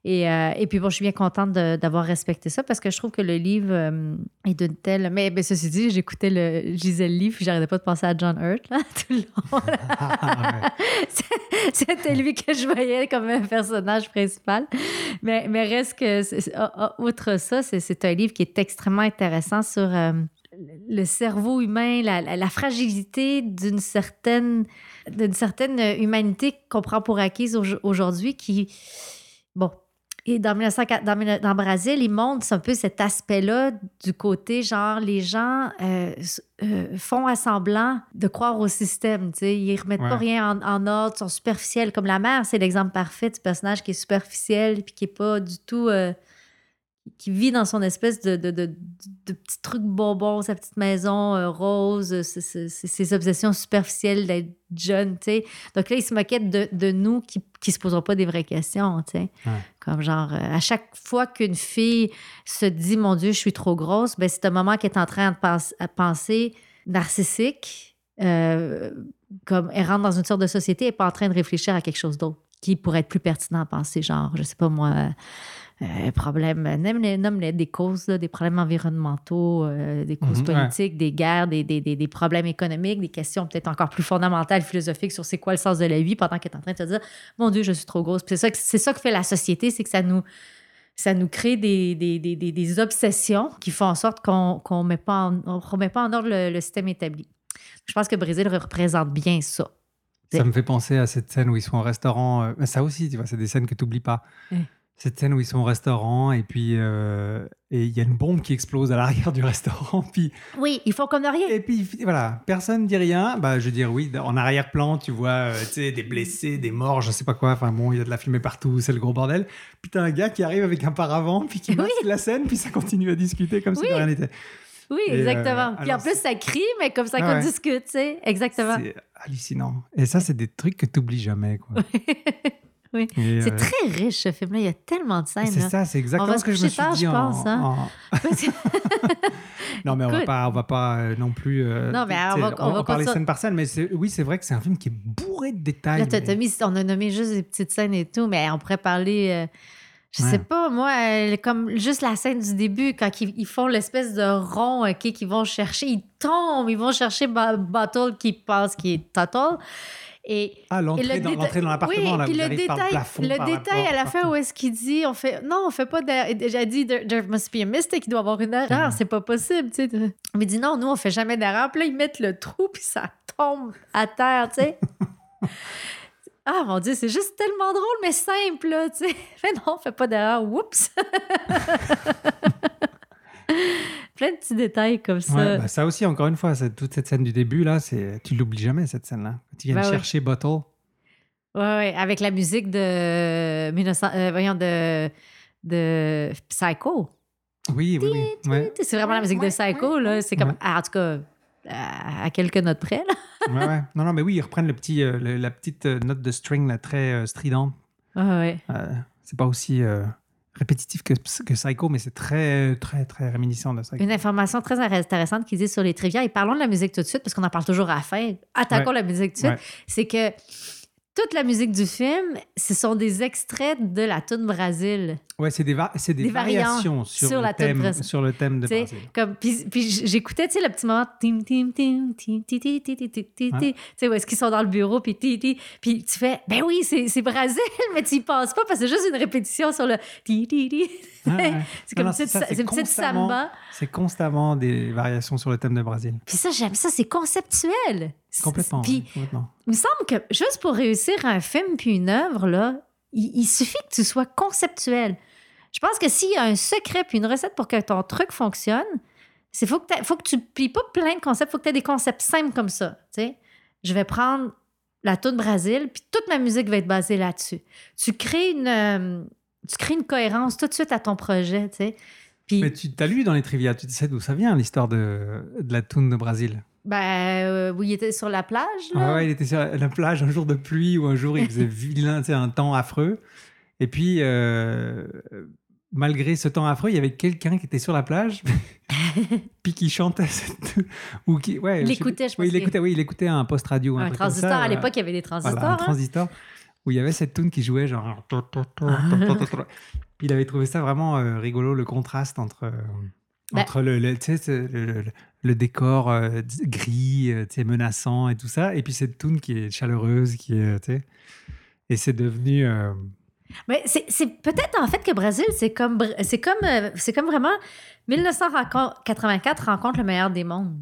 Et, euh, et puis, bon, je suis bien contente d'avoir respecté ça parce que je trouve que le livre euh, est d'une telle. Mais, mais ceci dit, j'écoutais le je lisais le livre puis j'arrêtais pas de penser à John Hurt, là, tout le long. C'était lui que je voyais comme un personnage principal. Mais, mais reste que, ah, ah, outre ça, c'est- c'est un livre qui est extrêmement intéressant sur euh, le cerveau humain, la, la- la fragilité d'une certaine, d'une certaine humanité qu'on prend pour acquise au- aujourd'hui qui, bon, et dans, 1904 dans, dans Brésil, il montre un peu cet aspect-là du côté, genre, les gens euh, euh, font à semblant de croire au système. tu sais. Ils remettent pas rien en, en ordre, sont superficiels. Comme la mère, c'est l'exemple parfait du personnage qui est superficiel puis qui est pas du tout. euh, qui vit dans son espèce de, de, de, de petit truc bonbon, sa petite maison euh, rose, euh, ses, ses- ses- ses obsessions superficielles d'être jeune, tu sais. Donc là, il se moquait de, de nous qui ne se poseront pas des vraies questions, tu sais. Ouais. Comme genre, euh, à chaque fois qu'une fille se dit, mon Dieu, je suis trop grosse, ben, c'est un moment qu'elle est en train de à penser narcissique, euh, comme elle rentre dans une sorte de société, elle n'est pas en train de réfléchir à quelque chose d'autre qui pourrait être plus pertinent à penser, genre, je sais pas moi, euh, problèmes, nomme-les, nomme-les, des causes, là, des problèmes environnementaux, euh, des causes Mhm, ouais. politiques, des guerres, des, des, des, des problèmes économiques, des questions peut-être encore plus fondamentales, philosophiques sur c'est quoi le sens de la vie pendant qu'elle est en train de te dire, mon Dieu, je suis trop grosse. C'est ça, que- c'est ça que fait la société, c'est que ça nous, ça nous crée des, des, des, des, obsessions qui font en sorte qu'on ne remet pas en ordre le, le système établi. Je pense que Brésil représente bien ça. Ça me fait penser à cette scène où ils sont au restaurant. euh, ça aussi, tu vois, c'est des scènes que tu n'oublies pas. Cette scène où ils sont au restaurant et puis euh, et il y a une bombe qui explose à l'arrière du restaurant. Puis, Oui, ils font comme de rien. et puis voilà, personne dit rien. Bah, je veux dire, oui, en arrière-plan, tu vois euh, tu sais, des blessés, des morts, je sais pas quoi. Enfin bon, il y a de la fumée partout, c'est le gros bordel. Puis t'as un gars qui arrive avec un paravent, puis qui Oui. la scène, puis ça continue à discuter comme si Oui. de rien n'était. Oui, Et, euh, exactement. Puis en plus, ça crie, mais comme ça Ah qu'on ouais. discute, tu sais. Exactement. C'est hallucinant. Et ça, c'est des trucs que tu oublies jamais. Quoi. Oui. Et, C'est euh, très riche, ce film-là. Il y a tellement de scènes. C'est ça, c'est exactement ce que je me suis tard, dit je en- pense, hein. en- Non, mais on va Écoute. pas, on va pas euh, non plus. euh, Non, mais on va- on va parler scène par scène, mais oui, c'est vrai que c'est un film qui est bourré de détails. Là, t'as- mais- t'as mis- on a nommé juste des petites scènes et tout, mais on pourrait parler. euh, je Ouais. sais pas, moi, euh, comme juste la scène du début, quand ils, ils font l'espèce de rond OK, qu'ils vont chercher, ils tombent, ils vont chercher Ba- Bottle qui pense qu'il est Total. Et, Ah, l'entrée le dans, déta- dans l'appartement, oui, là, puis le par détail, plafond, le par détail à la fin où est-ce qu'il dit, on fait, non, on fait pas d'erreur. J'ai dit, there, there must be a mistake, il doit y avoir une erreur, c'est pas possible, tu sais. Mais il dit, non, nous, on fait jamais d'erreur. Puis là, ils mettent le trou, puis ça tombe à terre, tu sais. Ah, mon Dieu, c'est juste tellement drôle, mais simple, là, tu sais. Mais non, on fait pas d'erreur. Oups! Plein de petits détails comme ça. Ouais, bah, ça aussi, encore une fois, toute cette scène du début, là, c'est, tu l'oublies jamais, cette scène-là. Viennent Ben ouais. chercher Bottle. Ouais, ouais, avec la musique de 1900, euh, voyons, de, de Psycho. Oui, oui, oui. Ouais. Tu C'est vraiment la musique de Psycho, là. C'est comme, Ouais. ah, en tout cas, à, quelques notes près, là. ouais, ouais. Non, non, mais oui, ils reprennent le petit, euh, le- la petite euh, note de string là, très euh, stridente. Ouais, ouais. Euh, c'est pas aussi euh, répétitif que, que Psycho, mais c'est très, très, très réminiscent de Psycho. Une information très intéressante qu'ils disent sur les trivia, et parlons de la musique tout de suite, parce qu'on en parle toujours à la fin. Attaquons Ouais. la musique tout de suite. Ouais. C'est que toute la musique du film, ce sont des extraits de la tune Brésil. Ouais, c'est des, va- c'est des, Des variantes variations sur, sur le la thème, Brésil. sur le thème de Tu sais, Brésil. Comme, puis, puis j'écoutais, tu sais, le petit moment, tim, tim, tim, tim, ti, ti, ti, ti, ti, ti, tu sais, où est-ce qu'ils sont dans le bureau, puis ti, ti, puis tu fais, ben oui, c'est Brésil, mais tu y penses pas parce que c'est juste une répétition sur le ti, ti. C'est comme Non, une petite, ça, une samba. C'est constamment des variations sur le thème de Brésil. Puis ça, j'aime ça, c'est conceptuel. Complètement. Puis, complètement. il me semble que juste pour réussir un film puis une œuvre, là, il, il suffit que tu sois conceptuel. Je pense que s'il y a un secret puis une recette pour que ton truc fonctionne, c'est faut que, faut que tu plies pas plein de concepts, faut que tu aies des concepts simples comme ça. tu sais. Je vais prendre la toune Brésil, puis toute ma musique va être basée là-dessus. Tu crées une, euh, tu crées une cohérence tout de suite à ton projet. Puis, Mais tu as lu dans les trivia, tu sais d'où ça vient l'histoire de, de la toune de Brésil ben, euh, oui, il était sur la plage. Là. Ouais, ouais, il était sur la plage un jour de pluie ou un jour il faisait vilain, un temps affreux. Et puis, euh, malgré ce temps affreux, il y avait quelqu'un qui était sur la plage, puis qui chantait cette... ou qui, ouais, Il écoutait, je Oui, pense il écoutait, oui, il écoutait un post radio. Un transistor, ça, à euh, l'époque, il y avait des transistors. Voilà, un hein. transistor où il y avait cette tune qui jouait genre. Puis il avait trouvé ça vraiment euh, rigolo, le contraste entre, entre le, le, décor euh, gris, euh, menaçant et tout ça, et puis cette tune qui est chaleureuse, qui est. sais, Et c'est devenu. euh, Mais c'est peut-être en fait que Brésil, c'est comme, c'est comme, euh, c'est comme vraiment 1984 rencontre le meilleur des mondes.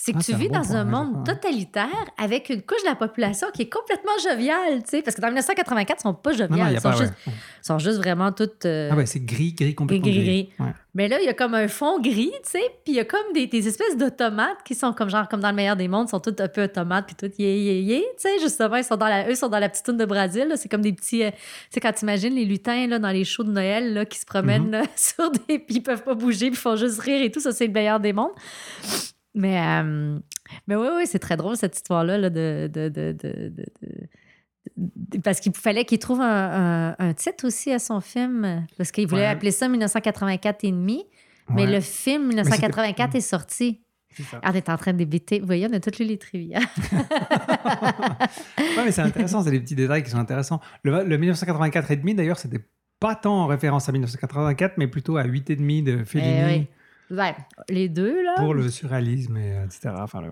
C'est que Ah, tu vis dans un monde totalitaire avec une couche de la population qui est complètement joviale, tu sais, parce que dans 1984, ils sont pas joviales, Non, non, ils sont, pas. juste, ouais. sont juste vraiment toutes. euh, Ah ouais, c'est gris, gris, complètement Gris, gris. gris. Ouais. Mais là, il y a comme un fond gris, tu sais, puis il y a comme des, des espèces d'automates qui sont comme genre comme dans le meilleur des mondes, ils sont tous un peu automates puis tout yé yé yé, tu sais, justement, ils sont dans la eux sont dans la petite toune de Brésil, c'est comme des petits euh, tu sais quand tu imagines les lutins là dans les shows de Noël là qui se promènent Mhm. là, sur des puis ils peuvent pas bouger, puis ils font juste rire et tout, ça c'est le meilleur des mondes. Mais euh, mais oui oui, c'est très drôle cette histoire là, de, de, de, de- parce qu'il fallait qu'il trouve un, un- un titre aussi à son film, parce qu'il voulait Ouais. appeler ça 1984 et demi. Mais Ouais. le film 1984 est sorti. C'est ça. Ah, on est en train débiter. Vous voyez, on a tous lu les trivia. Ouais, mais c'est intéressant, c'est des petits détails qui sont intéressants. Le, le 1984 et demi, d'ailleurs, c'était pas tant en référence à 1984, mais plutôt à 8 et demi de Fellini Eh oui. Ouais, les deux, là. pour le surréalisme, et, euh, etc. Enfin, le...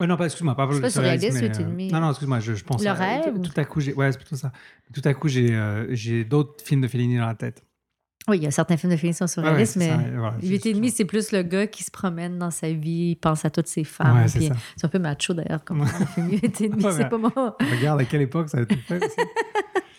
Ouais, non, pas, excuse-moi, pas pour le surréalisme. surréaliste, mais, 8 et demi. Non, non, excuse-moi, je, je pense Le à- rêve Tout, ou- tout à coup, j'ai... Ouais, c'est plutôt ça. Tout à coup, j'ai, euh, j'ai d'autres films de Fellini dans la tête. Oui, il y a certains films de Fellini qui sont Ouais, ouais, surréalistes, c'est mais voilà, 8 et demi, c'est plus le gars qui se promène dans sa vie, il pense à toutes ses femmes. Ouais, c'est un peu macho, d'ailleurs, comme le film 8 et demi. Ouais, c'est mais- pas moi. Regarde à quelle époque ça a été fait aussi.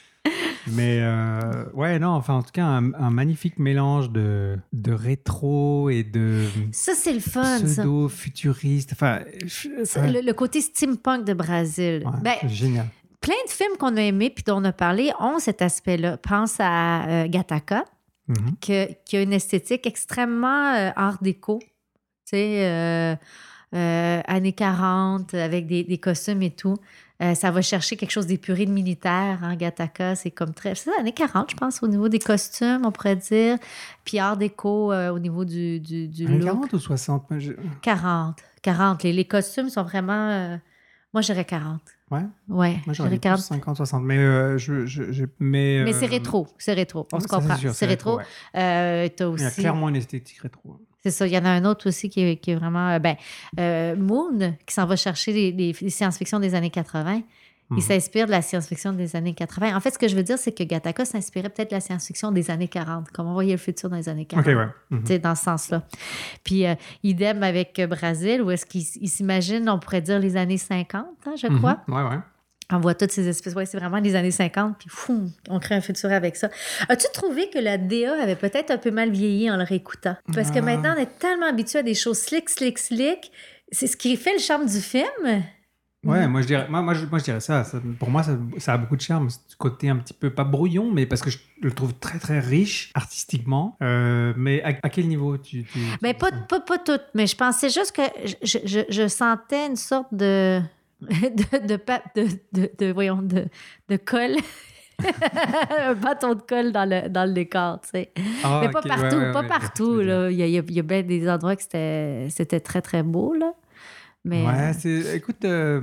Mais euh, ouais, non, enfin, en tout cas, un, un magnifique mélange de, de rétro et de Ça, c'est le fun, pseudo-futuriste. Enfin, ouais, Le, le côté steampunk de Brésil. ouais, Ben, c'est génial. plein de films qu'on a aimés puis dont on a parlé ont cet aspect-là. Pense à euh, Gattaca, Mhm. que- qui a une esthétique extrêmement euh, art déco. Tu sais, euh, années 40, avec des, des costumes et tout. Euh, ça va chercher quelque chose d'épuré de militaire. Hein, Gattaca, c'est comme très. C'est années 40, je pense, au niveau des costumes, on pourrait dire. Puis art déco euh, au niveau du, du, du look. 40 ou 60 moi, je- 40. 40. Les, les costumes sont vraiment. euh, moi, je dirais 40. Ouais, Ouais, moi je j'aurais dirais dit 40. plus 50, 60. Mais, euh, je, je- j'ai- mais, Mais euh, c'est rétro, c'est rétro, on ouais, se comprend. C'est rétro. ouais. Euh, t'as Il y a aussi. clairement une esthétique rétro. C'est ça, il y en a un autre aussi qui est, qui est vraiment. euh, Ben, euh, Moon, qui s'en va chercher les, les- les science-fiction des années 80. Il Mhm. s'inspire de la science-fiction des années 80. En fait, ce que je veux dire, c'est que Gattaca s'inspirait peut-être de la science-fiction des années 40, comme on voyait le futur dans les années 40. Ok, ouais. Mhm. Sais, dans ce sens-là. Puis, euh, idem avec Brésil, où est-ce qu'il s'imagine, on pourrait dire les années 50, hein, je crois. Mhm. Ouais, ouais. On voit toutes ces espèces. Ouais, c'est vraiment les années 50, puis fou, on crée un futur avec ça. As-tu trouvé que la DA avait peut-être un peu mal vieilli en le réécoutant? Parce que Euh. maintenant, on est tellement habitué à des choses slick, slick, slick. C'est ce qui fait le charme du film. Ouais, Mhm. moi je dirais, moi, moi, je, moi, je dirais ça, ça- Pour moi, ça, ça a beaucoup de charme. Ce côté un petit peu, pas brouillon, mais parce que je le trouve très très riche artistiquement. Euh, mais à, à quel niveau tu. tu- pas, pas, pas toutes, mais je pensais juste que je, je, je sentais une sorte de. de, de, pa- de, de, de- voyons, de, de colle. un bâton de colle dans le, dans le décor, tu sais. Ah, Mais pas ok, ouais, partout, ouais, pas ouais, partout. Là. Il, y a, il y a- bien des endroits que c'était très, très beau, là. Mais, Ouais, euh, c'est. Écoute, euh,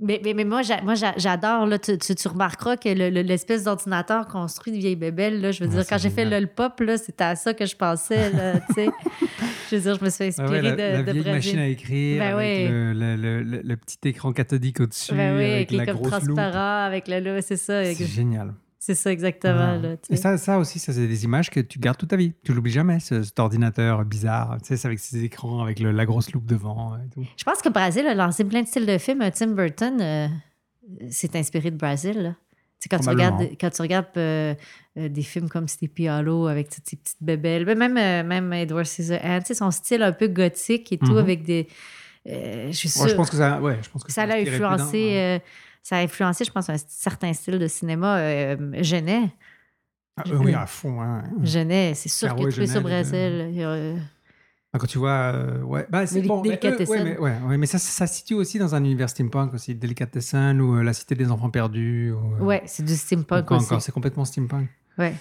mais, mais, mais moi, j'a- moi j'a- j'adore. Là, tu, tu, tu remarqueras que le- le- l'espèce d'ordinateur construit de vieille bébelle, là, je veux Ouais, dire, quand j'ai fait le pop, là, c'était à ça que je pensais, là, tu sais. je veux dire, je me suis inspirée ouais, la, de, la de vieille machine à écrire Ben avec ouais. le, le, le- le- le petit écran cathodique au-dessus, Ben oui, avec qui la comme grosse loupe. transparent avec le c'est ça. C'est génial. C'est ça, exactement. Ouais. Là, tu Et ça, ça aussi, ça, c'est des images que tu gardes toute ta vie. Tu l'oublies jamais, ce- cet ordinateur bizarre, tu sais, avec ses écrans, avec le- la grosse loupe devant et tout. Je pense que Brésil a lancé plein de styles de films. Tim Burton euh, s'est inspiré de Brésil. Sais, quand, tu regardes, quand tu regardes euh, euh, des films comme Sleepy Hollow avec toutes ces petites bébelles, ben, même, euh, même Edward Scissorhands, son style un peu gothique et tout, Mhm. avec des. je suis Ouais, je sûre- pense que ça, ouais, je pense que ça l'a influencé. ouais. ça a influencé, je pense, un certain style de cinéma Genet. Ah, euh, oui, à fond. hein. Genet, c'est sûr ça au Genet, Brésil. Quand tu vois, euh, ouais, bah c'est bon. mais, eux, Delicatessen. ouais, mais, ouais, ouais, mais ça, ça se situe aussi dans un univers steampunk aussi, Delicatessen ou euh, la Cité des Enfants Perdus. Ou, euh, Ouais, c'est du steampunk quoi aussi. encore, c'est complètement steampunk. Ouais.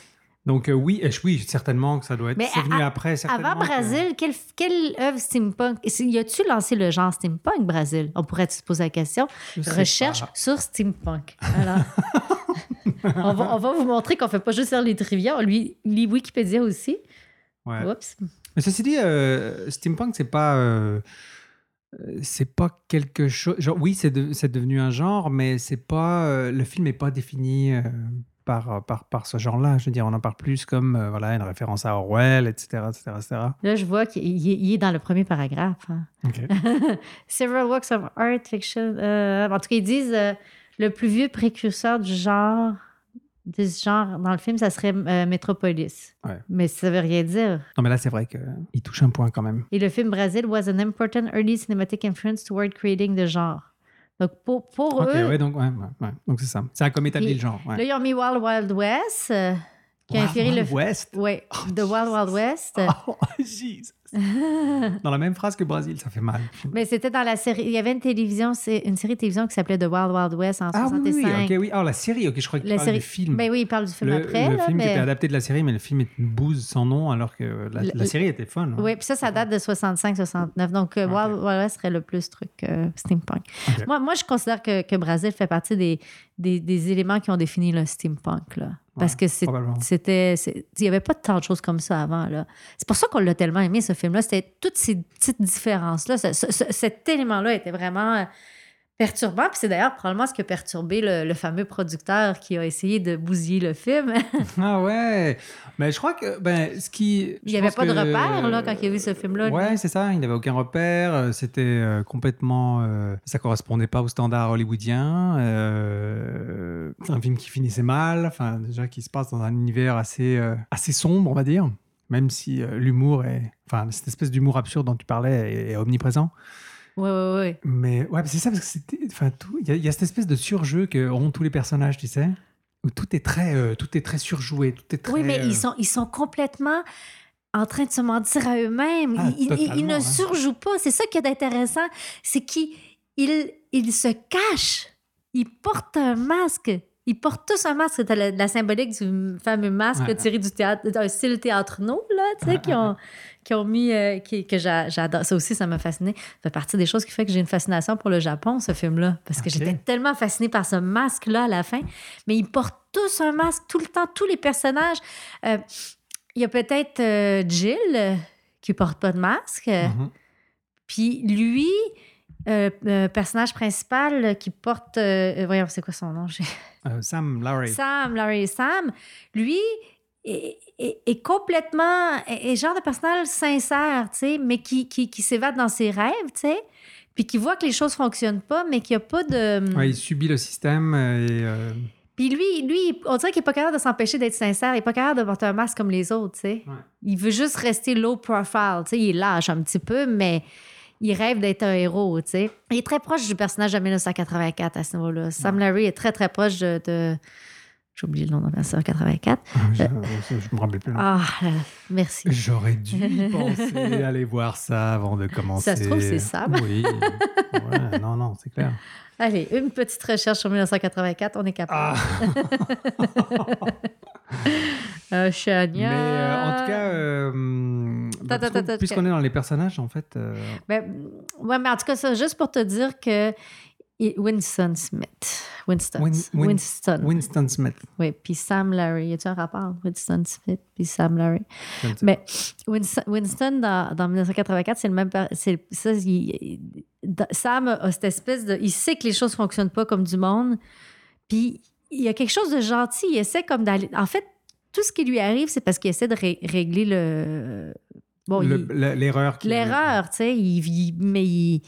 Donc euh, oui, je- oui, certainement que ça doit être. Mais C'est venu à- après. certainement Avant que- Brésil, quelle, quelle œuvre steampunk? Y a-tu lancé le genre steampunk, Brésil? On pourrait se poser la question. Je Recherche sur steampunk. Alors, on, va, on va vous montrer qu'on fait pas juste faire les trivia, on lui lit Wikipédia aussi. Ouais. Oups. Mais ceci dit, euh, steampunk, c'est pas. euh, c'est pas quelque chose. Genre, oui, c'est de- c'est devenu un genre, mais c'est pas. euh, le film n'est pas défini par, par, par ce genre-là. Je veux dire, on en parle plus comme euh, voilà, une référence à Orwell, etc. etc., etc. Là, je vois qu'il il est- dans le premier paragraphe. hein. Several works of art, fiction. euh, en tout cas, ils disent euh, le plus vieux précurseur du genre, de ce genre dans le film, ça serait euh, Metropolis. Ouais. Mais ça veut rien dire. Non, mais là, c'est vrai qu'il touche un point quand même. Et le film Brazil was an important early cinematic influence toward creating the genre. Donc, pour, pour Ok, eux, ouais, donc, ouais, donc c'est ça. Ça a comme établi Puis, le genre. là, ils ont mis Wild Wild West, euh, qui a inspiré Wild le... West? Oui, The Wild Wild West. Oh, Jesus. Dans la même phrase que Brésil, ça fait mal. Mais c'était dans la série... Il y avait une télévision, une série de télévision qui s'appelait The Wild Wild West en Ah oui, 65. oui, ok, oui. Ah, la série, ok, je crois que parles série... du film. Ben oui, il parle du film le, après. le là, film qui mais... était adapté de la série, mais le film est une bouse sans nom, alors que la, Le- la série était fun. hein. Oui, puis ça, ça date de 65-69. Donc, euh, Wild Wild West serait le plus truc euh, steampunk. Moi, moi, je considère que, que Brésil fait partie des, des, des éléments qui ont défini le steampunk. Là. Parce Ouais, que c'était. Il n'y avait pas tant de choses comme ça avant. C'est pour ça qu'on l'a tellement aimé, ce film-là. C'était toutes ces petites différences-là. Ce- ce- ce- cet élément-là était vraiment perturbant. Puis c'est d'ailleurs probablement ce qui a perturbé le, le fameux producteur qui a essayé de bousiller le film. Ah ouais. Mais je crois que ben ce qui il n'y avait pas de repère là, quand il a vu ce film-là. Ouais, c'est ça. Il n'avait aucun repère. euh, C'était euh, complètement. euh, ça correspondait pas aux standards hollywoodiens. euh, c'est un film qui finissait mal. Enfin, déjà, qui se passe dans un univers assez, euh, assez sombre, on va dire. Même si l'humour est. Enfin, cette espèce d'humour absurde dont tu parlais est, est omniprésent. Ouais, ouais, ouais. Mais ouais, c'est ça, parce que. Il y, a- il y a cette espèce de surjeu que ont tous les personnages, tu sais. Où tout est très, euh, tout est très surjoué. Tout est très, Oui, mais euh, ils sont, ils sont complètement en train de se mentir à eux-mêmes. Ah, ils, ils- ils ne hein. surjouent pas. C'est ça qui est d'intéressant. C'est qu'ils ils, ils se cachent. Ils portent un masque. Ils portent tous un masque. C'était la, la symbolique du fameux masque Ouais. tiré du théâtre, d'un style théâtre là, tu sais, qui ont, qui ont mis, euh, qui- que j'a- j'adore. Ça aussi, ça m'a fasciné. Ça fait partie des choses qui fait que j'ai une fascination pour le Japon, ce film-là. Parce que j'étais tellement fascinée par ce masque-là à la fin. Mais ils portent tous un masque tout le temps, tous les personnages. Euh, Il y a peut-être euh, Jill qui porte pas de masque. Mhm. Puis lui, euh, euh, personnage principal euh, qui porte. euh, voyons, c'est quoi son nom? Euh, Sam Larry. Sam, Larry Sam, lui est, est- est complètement. est, genre de personnage sincère, tu sais, mais qui, qui, qui s'évade dans ses rêves, tu sais, puis qui voit que les choses fonctionnent pas, mais qui a pas de. Ouais, il subit le système et. Puis lui, lui, on dirait qu'il n'est pas capable de s'empêcher d'être sincère. Il n'est pas capable de porter un masque comme les autres, tu sais. Ouais. Il veut juste rester low profile, tu sais. Il lâche un petit peu, mais il rêve d'être un héros, tu sais. Il est très proche du personnage de 1984 à ce niveau-là. Sam Larry est très, très proche de, de, J'ai oublié le nom de 1984. Ah, je, je me rappelle plus. Ah, là, là, merci. J'aurais dû penser, aller voir ça avant de commencer. Ça se trouve, c'est Sam. Oui. Ouais, non, non, c'est clair. Allez, une petite recherche sur 1984, on est capable. Ah. Euh, Chania. Mais euh, en tout cas, euh, bah, puisqu'on est dans les personnages, en fait. euh, Ben, ouais, mais en tout cas, ça, juste pour te dire que Winston Smith. Winston. Win- Win- Winston. Winston Smith. Oui, puis Sam Larry. Y a-tu un rapport? Winston Smith puis Sam Larry? Mais Winston, Winston, dans, dans 1984, c'est le même. c'est- ça, il- Sam a cette espèce de. Il sait que les choses ne fonctionnent pas comme du monde. Puis il y a quelque chose de gentil. Il essaie comme d'aller. En fait, tout ce qui lui arrive, c'est parce qu'il essaie de ré- régler le. Bon, Le- il- le- L'erreur. L'erreur, tu sais, il, il- mais il,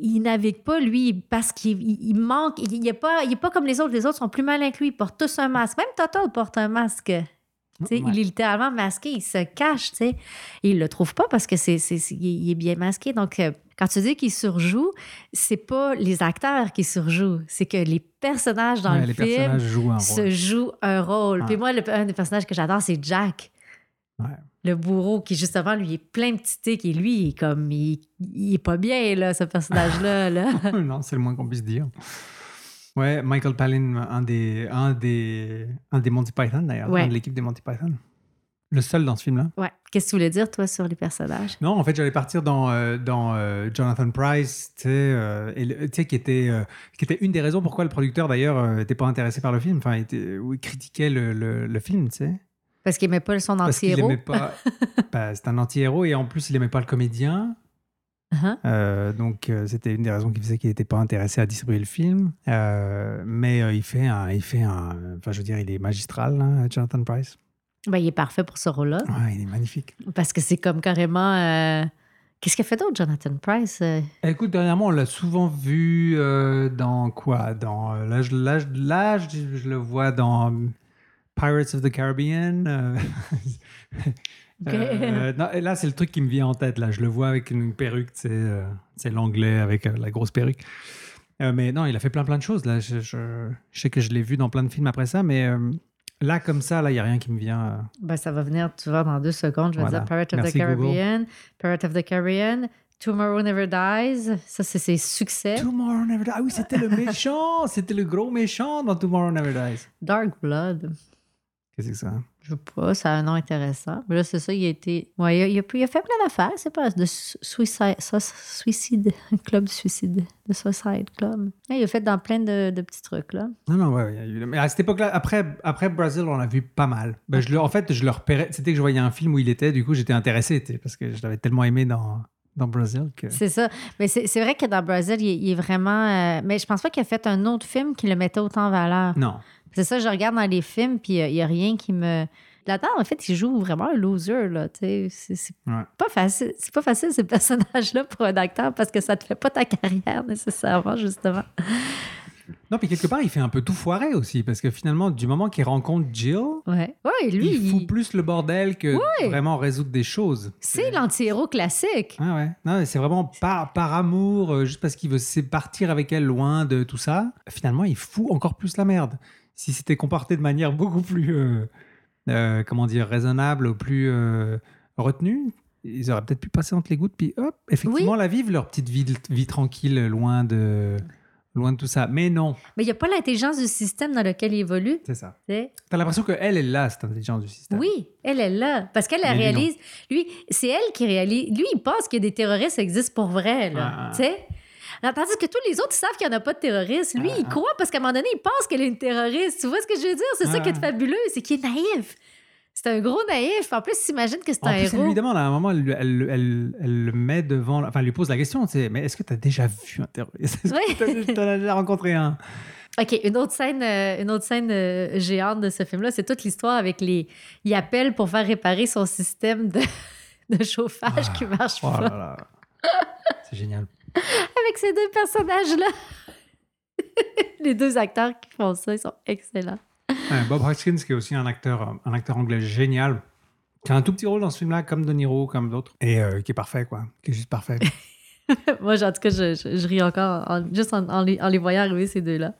il navigue pas, lui, parce qu'il il- il manque. Il n'est pas, il est pas comme les autres. Les autres sont plus malins que lui. Ils portent tous un masque. Même Toto porte un masque. Ouais. Il est littéralement masqué. Il se cache, tu sais. Il le trouve pas parce que c'est, c'est- il est bien masqué. Donc, euh, quand tu dis qu'il surjoue, c'est pas les acteurs qui surjouent. C'est que les personnages dans Ouais, le les film personnages jouent un se rôle. jouent un rôle. Puis moi, le- un des personnages que j'adore, c'est Jack Ouais. le bourreau qui justement lui est plein de petits et lui il est comme il, il est pas bien là ce personnage là non, c'est le moins qu'on puisse dire. Ouais, Michael Palin, un des, un des, un des Monty Python d'ailleurs, Ouais. un de l'équipe des Monty Python. Le seul dans ce film-là. ouais qu'est-ce que tu voulais dire toi sur les personnages? Non, en fait, j'allais partir dans, euh, dans euh, Jonathan Price, tu sais, euh, qui, était, qui était une des raisons pourquoi le producteur, d'ailleurs, n'était pas intéressé par le film. Enfin, il critiquait le, le, le film, tu sais. Parce qu'il aimait pas son Parce qu'il anti-héros pas. bah, c'est un anti-héros et en plus, il aimait pas le comédien. Euh, donc, euh, c'était une des raisons qui faisait qu'il n'était pas intéressé à distribuer le film. Euh, mais il fait un. Il fait un enfin, je veux dire, il est magistral, hein, Jonathan Price. ben, il est parfait pour ce rôle là Ouais, il est magnifique. parce que c'est comme carrément qu'est-ce qu'il a fait d'autre Jonathan Price Écoute, dernièrement, on l'a souvent vu dans quoi? Dans là, je, là, je- le vois dans Pirates of the Caribbean. euh, euh, non, et là, c'est le truc qui me vient en tête. Là, je le vois avec une perruque, sais, euh, c'est l'anglais avec la grosse perruque. Mais non, il a fait plein plein de choses. Là, je, je- je sais que je l'ai vu dans plein de films après ça, mais là, comme ça, là, il y a rien qui me vient. ben, ça va venir tu vois dans deux secondes je vais Voilà. dire Pirate of Merci, the Google. Caribbean Pirate of the Caribbean Tomorrow Never Dies ça c'est ses succès Tomorrow Never Dies. Ah oui, c'était le méchant, c'était le gros méchant dans Tomorrow Never Dies. Dark Blood Qu'est-ce que c'est que ça? Je sais pas, ça a un nom intéressant. Mais là, c'est ça, il a été. Ouais, il a, il a- il a fait plein d'affaires, c'est pas de su- suicide, su- suicide, club de suicide, de Suicide Club. Ouais, il a fait dans plein de, de petits trucs, là. Non, non, ouais, eu- mais à cette époque-là, après, après Brazil, on l'a vu pas mal. Ben, je le, en fait, je le repérais. C'était que je voyais un film où il était, du coup, j'étais intéressé, tu sais, parce que je l'avais tellement aimé dans, dans Brazil que. C'est ça. Mais c'est vrai que dans Brazil, il, est- il est vraiment. euh, Mais je pense pas qu'il a fait un autre film qui le mettait autant en valeur. Non. C'est ça, je regarde dans les films, puis euh, il y a rien qui me. Là-dedans, en fait, il joue vraiment un loser, là. C'est c'est Ouais. pas facile. C'est pas facile, ce personnage-là, pour un acteur, parce que ça te fait pas ta carrière, nécessairement, justement. Non, puis quelque part, il fait un peu tout foirer aussi, parce que finalement, du moment qu'il rencontre Jill, Ouais. Ouais, lui, il fout il- plus le bordel que Ouais. vraiment résoudre des choses. c'est l'anti-héros classique. Ah ouais. Non, c'est vraiment par, par amour, euh, juste parce qu'il veut partir avec elle loin de tout ça. Finalement, il fout encore plus la merde. Si c'était comporté de manière beaucoup plus, euh, euh, comment dire, raisonnable ou plus euh, retenue, ils auraient peut-être pu passer entre les gouttes, puis hop, effectivement, la vivre leur petite vie, vie tranquille, loin de, loin de tout ça. Mais non, Mais il n'y a pas l'intelligence du système dans lequel il évolue. c'est ça. tu. T'as l'impression qu'elle est là, cette intelligence du système. Oui, elle est là. Parce qu'elle lui, non. réalise. Lui, c'est elle qui réalise. Lui, il pense que des terroristes existent pour vrai, là. Ah. Tu sais? Alors, Tandis que tous les autres ils savent qu'il n'y en a pas de terroristes. Lui, Ah, il ah. croit parce qu'à un moment donné, il pense qu'elle est une terroriste. Tu vois ce que je veux dire? C'est ça Ah, qui est ah. fabuleux, c'est qu'il est naïf. C'est un gros naïf. En plus, s'imagine que c'est un plus, elle héros. lui demande, à un moment, elle, elle, elle- elle le met devant, enfin, elle lui pose la question, tu sais, mais est-ce que tu as déjà vu un terroriste? Est-ce Oui. que tu as déjà rencontré un? OK, une autre scène, euh, une autre scène euh, géante de ce film-là, c'est toute l'histoire avec les. Il appelle pour faire réparer son système de, de chauffage qui marche Oh pas. C'est génial. Avec ces deux personnages-là. les deux acteurs qui font ça, ils sont excellents. Ouais, Bob Hoskins, qui est aussi un acteur, un acteur anglais génial, qui a un tout petit rôle dans ce film-là, comme De Niro, comme d'autres, et euh, qui est parfait, quoi. Qui est juste parfait. Moi, en tout cas, je, je, je ris encore en- juste en, en les, en les voyant arriver, ces deux-là.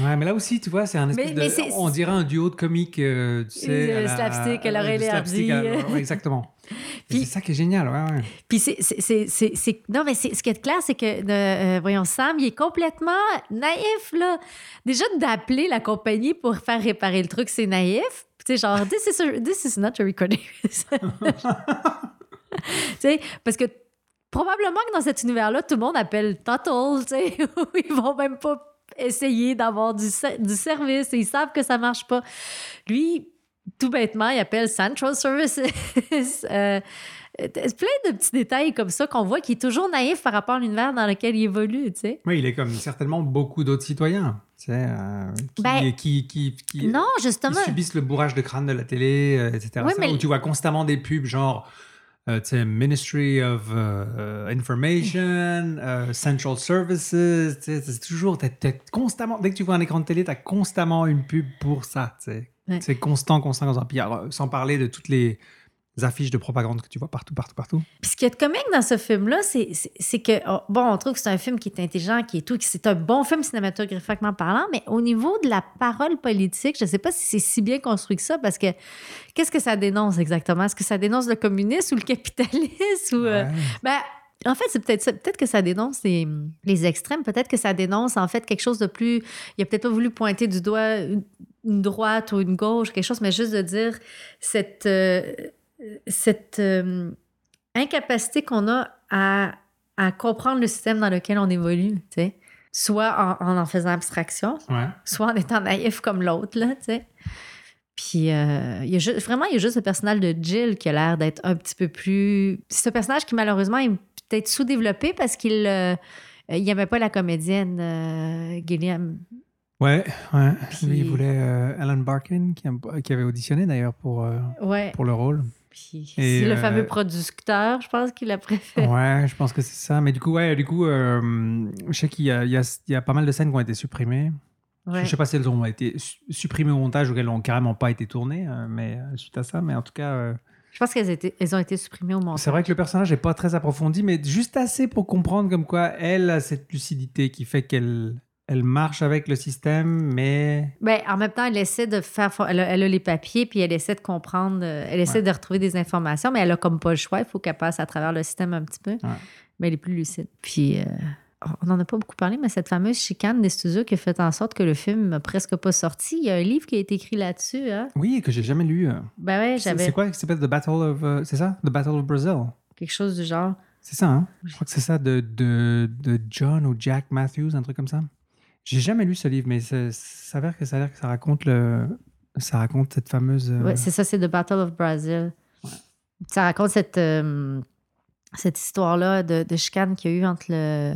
Ouais, mais là aussi, tu vois, c'est un espèce Mais- mais de. On dirait un duo de comiques, euh, tu sais. La- slapstick, du et exactement. C'est ça qui est génial, ouais, ouais. Puis c'est, c'est, c'est, c'est- c'est- non, mais c'est, ce qui est clair, c'est que, de- euh, voyons, Sam, il est complètement naïf, là. Déjà, d'appeler la compagnie pour faire réparer le truc, c'est naïf. Tu sais, genre, this is, a- this is not a recording. tu sais, parce que probablement que dans cet univers-là, tout le monde appelle Total, tu sais, où ils vont même pas essayer d'avoir du, du service et ils savent que ça marche pas. Lui, tout bêtement, il appelle Central Services. Euh, plein de petits détails comme ça qu'on voit qui est toujours naïf par rapport à l'univers dans lequel il évolue, tu sais. Oui, il est comme certainement beaucoup d'autres citoyens, tu sais, euh, qui, Ben, qui, qui, qui- Non, qui justement. subissent le bourrage de crâne de la télé, euh, etc. Oui, Ça, mais- Où tu vois constamment des pubs genre, euh, Ministry of euh, euh, Information, Central Services, c'est toujours, t'as constamment, dès que tu vois un écran de télé, tu as constamment une pub pour ça. Ouais. C'est constant, constant, constant. Puis, alors, sans parler de toutes les affiches de propagande que tu vois partout, partout, partout. Puis ce qui est comique dans ce film-là, c'est, que, oh, bon, on trouve que c'est un film qui est intelligent, qui est tout, que c'est un bon film cinématographiquement parlant, mais au niveau de la parole politique, je ne sais pas si c'est si bien construit que ça, parce que qu'est-ce que ça dénonce exactement? Est-ce que ça dénonce le communisme ou le capitalisme? Ou, euh, Ouais. ben, en fait, c'est peut-être. Peut-être que ça dénonce les, les extrêmes. Peut-être que ça dénonce, en fait, quelque chose de plus. Il a peut-être pas voulu pointer du doigt une, une droite ou une gauche, quelque chose, mais juste de dire cette, euh, cette euh, incapacité qu'on a à, à comprendre le système dans lequel on évolue, tu sais. Soit en, en en faisant abstraction, Ouais. soit en étant naïf comme l'autre, là, tu sais. Puis, euh, il y a juste, vraiment, il y a juste le personnage de Jill qui a l'air d'être un petit peu plus. C'est un personnage qui, malheureusement, est peut-être sous-développé parce qu'il euh, il aimait pas la comédienne euh, Gilliam. Ouais, ouais. Puis- Lui, il voulait euh, Alan Barkin, qui, avait auditionné d'ailleurs pour, euh, Ouais. pour le rôle. Puis, c'est le euh, fameux producteur, je pense, qu'il a préféré. Ouais, je pense que c'est ça. Mais du coup, ouais, du coup, euh, je sais qu'il y a, il y, y a pas mal de scènes qui ont été supprimées. Ouais. Je sais pas si elles ont été su- supprimées au montage ou qu'elles n'ont carrément pas été tournées, euh, mais suite à ça. Mais en tout cas, Je pense qu'elles elles ont été supprimées au montage. c'est vrai que le personnage n'est pas très approfondi, mais juste assez pour comprendre comme quoi elle a cette lucidité qui fait qu'elle elle marche avec le système, mais Ben, en même temps, elle essaie de faire. Elle a, elle a les papiers, puis elle essaie de comprendre. euh, Elle essaie Ouais. de retrouver des informations, mais elle a comme pas le choix. Il faut qu'elle passe à travers le système un petit peu. Ouais. Mais elle est plus lucide. Puis, euh, on n'en a pas beaucoup parlé, mais cette fameuse chicane des studios qui a fait en sorte que le film n'a presque pas sorti. Il y a un livre qui a été écrit là-dessus. Hein? oui, que j'ai jamais lu. euh. Ben ouais, C'est j'avais c'est quoi qui s'appelle The Battle of. c'est ça? The Battle of Brazil. quelque chose du genre. C'est ça, hein? Je crois que c'est ça de, de, de John ou Jack Matthews, un truc comme ça. J'ai jamais lu ce livre, mais ça s'avère que ça a l'air que ça raconte le. Ça raconte cette fameuse. euh, Ouais, c'est ça, c'est The Battle of Brazil. Ça raconte cette, euh, cette histoire-là de, de chicane qu'il y a eu entre le,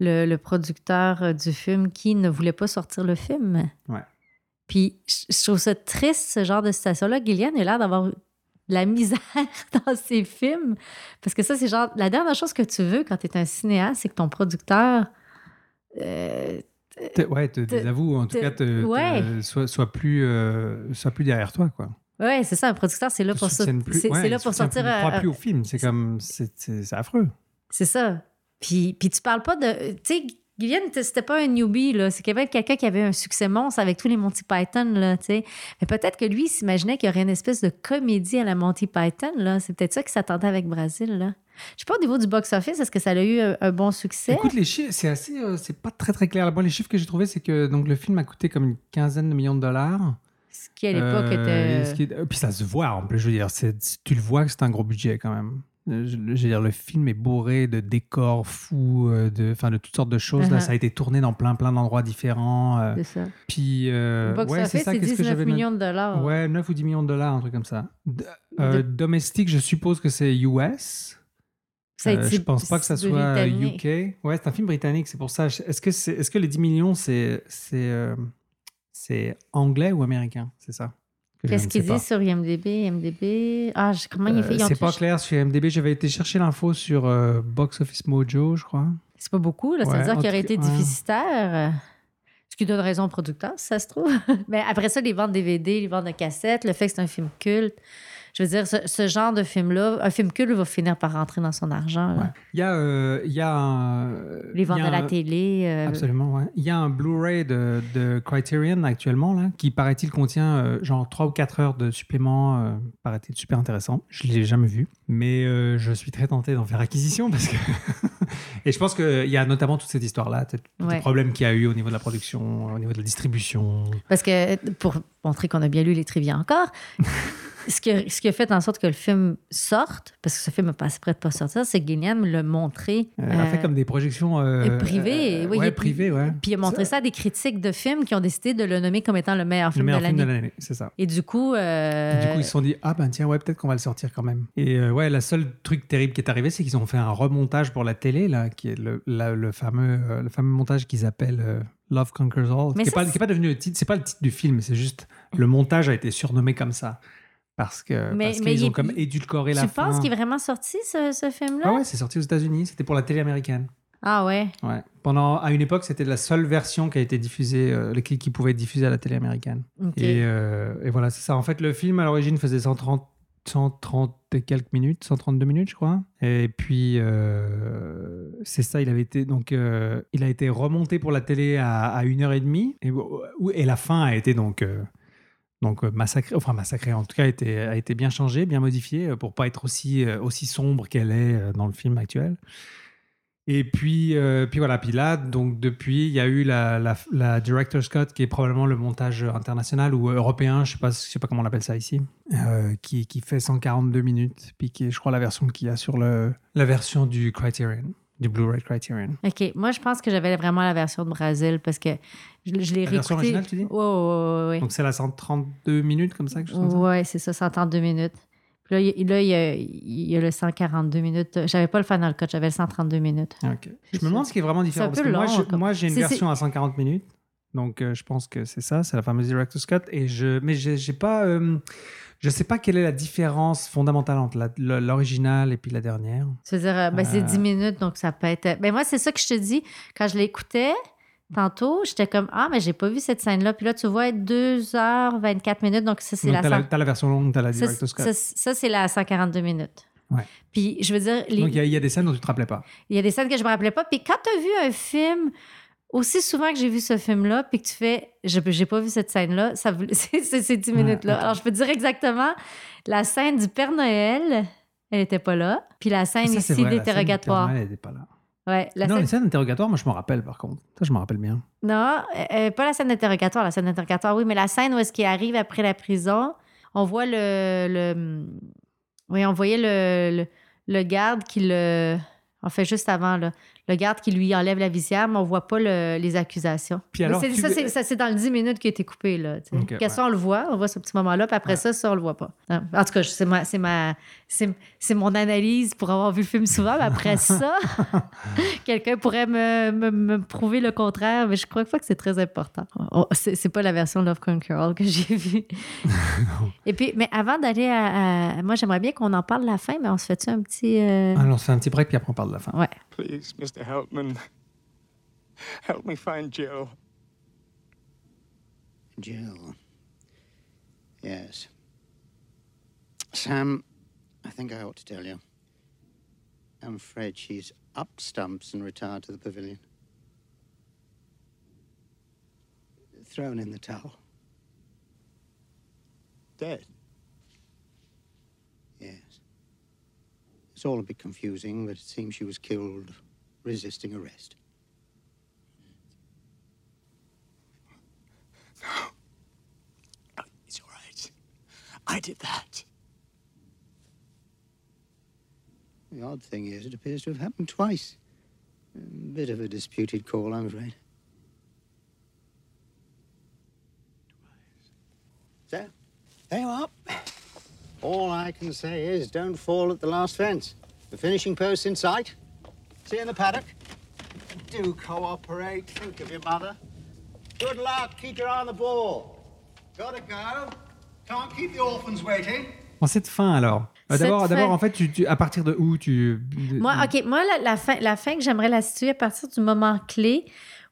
le, le producteur euh, du film qui ne voulait pas sortir le film. Ouais. Puis je trouve ça triste, ce genre de situation-là. Gillian a l'air d'avoir de la misère dans ses films. Parce que ça, c'est genre la dernière chose que tu veux quand tu es un cinéaste, c'est que ton producteur. euh, te- ouais, te désavoue, en tout cas, te, soit, plus, euh, plus derrière toi, quoi. ouais, c'est ça, un producteur, c'est là pour soutienne plus- ouais, là il pour sortir. Plus, croit un- plus au film. C'est comme. C'est affreux. C'est ça. Puis, puis tu parles pas de. Tu sais, t- c'était pas un newbie, là. C'est quand même quelqu'un qui avait un succès monstre avec tous les Monty Python, là, tu sais. Mais peut-être que lui, il s'imaginait qu'il y aurait une espèce de comédie à la Monty Python, là. C'est peut-être ça qu'il s'attendait avec Brésil, là. Je sais pas au niveau du box-office, est-ce que ça a eu un, un bon succès? Écoute, les chiffres, c'est assez. euh, c'est pas très, très clair. Bon, les chiffres que j'ai trouvés, c'est que donc, le film a coûté comme une quinzaine de millions de dollars. Ce qui, à l'époque, Euh, était. ce qui est- euh, Puis ça se voit, en plus, je veux dire, tu le vois que c'est un gros budget quand même. Je, veux dire, le film est bourré de décors fous, de, enfin, de toutes sortes de choses. Là, Uh-huh. ça a été tourné dans plein, plein d'endroits différents. euh, C'est ça. puis, euh, Le ouais, box-office, c'est que 19 j'avais millions de dollars. Ouais, 9 ou 10 millions de dollars, un truc comme ça. D- euh, Domestique, je suppose que c'est US. Ça Euh, je pense pas que ça soit. UK. Ouais, c'est un film britannique, c'est pour ça. Est-ce que, les 10 millions, c'est, c'est, euh, c'est anglais ou américain? C'est ça Qu'est-ce qu'ils disent sur IMDB? IMDB? Ah, je- comment il Euh, fait? C'est pas clair sur IMDb. J'avais été chercher l'info sur euh, Box Office Mojo, je crois. C'est pas beaucoup, là. Ça Ouais, veut dire qu'il aurait été ouais. déficitaire. euh, Ce qui donne raison au producteur, si ça se trouve. Mais après ça, les ventes DVD, les ventes de cassettes, le fait que c'est un film culte, je veux dire, ce, ce genre de film-là, un film culte va finir par rentrer dans son argent. Ouais. Il y a, euh, il y a un. Les ventes à la télé. euh, Absolument, ouais. Il y a un Blu-ray de, de Criterion actuellement, là, qui paraît-il contient euh, genre 3 ou 4 heures de supplément, paraît-il super intéressant. Je ne l'ai jamais vu, mais je suis très tenté d'en faire acquisition parce que. Et je pense qu'il y a notamment toute cette histoire-là, tous Ouais. les problèmes qu'il y a eu au niveau de la production, au niveau de la distribution. Parce que, pour montrer qu'on a bien lu les trivia encore, ce qui, a, ce qui a fait en sorte que le film sorte, parce que ce film n'est pas prêt de pas sortir, c'est que Gilliam l'a montré. Euh, Elle a fait euh, comme des projections. euh, privées. euh, oui, ouais, privées, ouais. Puis il a montré ça. à des critiques de films qui ont décidé de le nommer comme étant le meilleur Le film meilleur de film de l'année. l'année, c'est ça. Et du coup, Du coup, ils se sont dit, ah ben tiens, ouais, peut-être qu'on va le sortir quand même. Et ouais, la seule truc terrible qui est arrivé, c'est qu'ils ont fait un remontage pour la télé, là, qui est le, la- le fameux, le fameux montage qu'ils appellent Love Conquers All, Mais qui n'est pas, pas devenu le titre, c'est pas le titre du film, c'est juste le montage a été surnommé comme ça. Parce que Mais- parce mais qu'ils il ont est- comme édulcoré la tu fin. penses qu'il est vraiment sorti, ce, ce film-là? Ah ouais, c'est sorti aux États-Unis, c'était pour la télé américaine. Ah ouais. Ouais. Pendant, à une époque, c'était la seule version qui a été diffusée, euh, qui, qui pouvait être diffusée à la télé américaine. Et, euh, et voilà, c'est ça. En fait, le film à l'origine faisait 130, 130 et quelques minutes, 132 minutes, je crois. Et puis, euh, c'est ça, il avait été, donc, euh, il a été remonté pour la télé à, à une heure et demie. Et, et la fin a été donc. Donc euh, massacrée, enfin massacrée, en tout cas a été, bien changée, bien modifiée euh, pour pas être aussi, euh, aussi sombre qu'elle est dans le film actuel. Et puis, puis voilà, puis là, donc depuis, il y a eu la, la, la Director's Cut, qui est probablement le montage international ou européen, je sais sais pas comment on appelle ça ici, qui, qui fait 142 minutes, puis qui est, je crois, la version qu'il y a sur le, la version du Criterion, du Blu-ray Criterion. OK. Moi, je pense que j'avais vraiment la version de Brésil parce que je, je l'ai La version originale, tu dis? Ouais, ouais, ouais, Donc c'est la 132 minutes, comme ça, comme ça? Ouais, c'est ça, 132 minutes. Puis là, il, y a- là, il y a, il y a le 142 minutes. J'avais pas le Final Cut, j'avais le 132 minutes. Ah, Ok. Je me demande ce qui est vraiment différent. Parce que moi, long, je- comme- moi, j'ai une version à 140 minutes. Donc, euh, je pense que c'est ça. C'est la fameuse Director's Cut. Et je, mais j'ai pas. euh, je sais pas quelle est la différence fondamentale entre l'original et puis la dernière. Tu veux dire, euh, ben, c'est Euh. 10 minutes, donc ça peut être. Ben, moi, c'est ça que je te dis. Quand je l'écoutais tantôt, j'étais comme Ah, mais j'ai pas vu cette scène-là. Puis là, tu vois, 2h24 minutes, donc ça, c'est la t'as la, 100 t'as la version longue, t'as la Director's Cut. ça, c'est la 142 minutes. Ouais. Puis, je veux dire, les- Donc, il y, a- il y a des scènes dont tu te rappelais pas. il y a des scènes que je me rappelais pas. Puis quand tu as vu un film aussi souvent que j'ai vu ce film-là, puis que tu fais, je j'ai pas vu cette scène-là, ça c'est ces 10 Ouais, minutes-là. Alors, je peux te dire exactement, la scène du Père Noël, elle était pas là. Puis la scène Ça, ici la scène d'interrogatoire. Elle n'était pas là. Ouais, la non, scène- les scènes d'interrogatoire, moi, je m'en rappelle, par contre. Ça, je m'en rappelle bien. Non, euh, euh, pas la scène d'interrogatoire. La scène d'interrogatoire, oui, mais la scène où est-ce qu'il arrive après la prison, on voit le. le oui, on voyait le, le, le garde qui le. En fait, juste avant, là, le garde qui lui enlève la visière, mais on voit pas le- les accusations. Puis Mais alors, c'est- tu- ça, c'est, dans le 10 minutes qui a été coupé. Là, tu sais. Ok, Puis ouais. ça, on le voit, on voit ce petit moment-là, puis après ça, ça, on le voit pas. En tout cas, c'est, ma, c'est, ma, c'est, c'est mon analyse pour avoir vu le film souvent, mais après ça, quelqu'un pourrait me, me, me prouver le contraire, mais je crois pas que c'est très important. C'est, pas la version Love Conquer All que j'ai vue. Et puis, mais avant d'aller à, à- Moi, j'aimerais bien qu'on en parle à la fin, mais on se fait-tu un petit. euh, Alors, on se fait un petit break, puis après, on parle de la fin. Ouais. Please, Mr. Helpman, help me find Jill. Jill. Yes. Sam, I think I ought to tell you. I'm afraid she's up stumps and retired to the pavilion. Thrown in the towel. Dead. Yes. It's all a bit confusing, but it seems she was killed resisting arrest. It's all right. I did that. The odd thing is, it appears to have happened twice. A bit of a disputed call, I'm afraid. So, there you are. All I can say is don't fall at the last fence. The finishing post's in sight. See you in the paddock. Do cooperate. Think of your mother. Good luck. Keep your eye on the ball. Gotta go. Can't keep the orphans waiting. En cette fin, alors. Euh, D'abord, en fait, tu, tu- à partir de où tu. Moi, OK, moi, la, la fin, la fin que j'aimerais la situer à partir du moment clé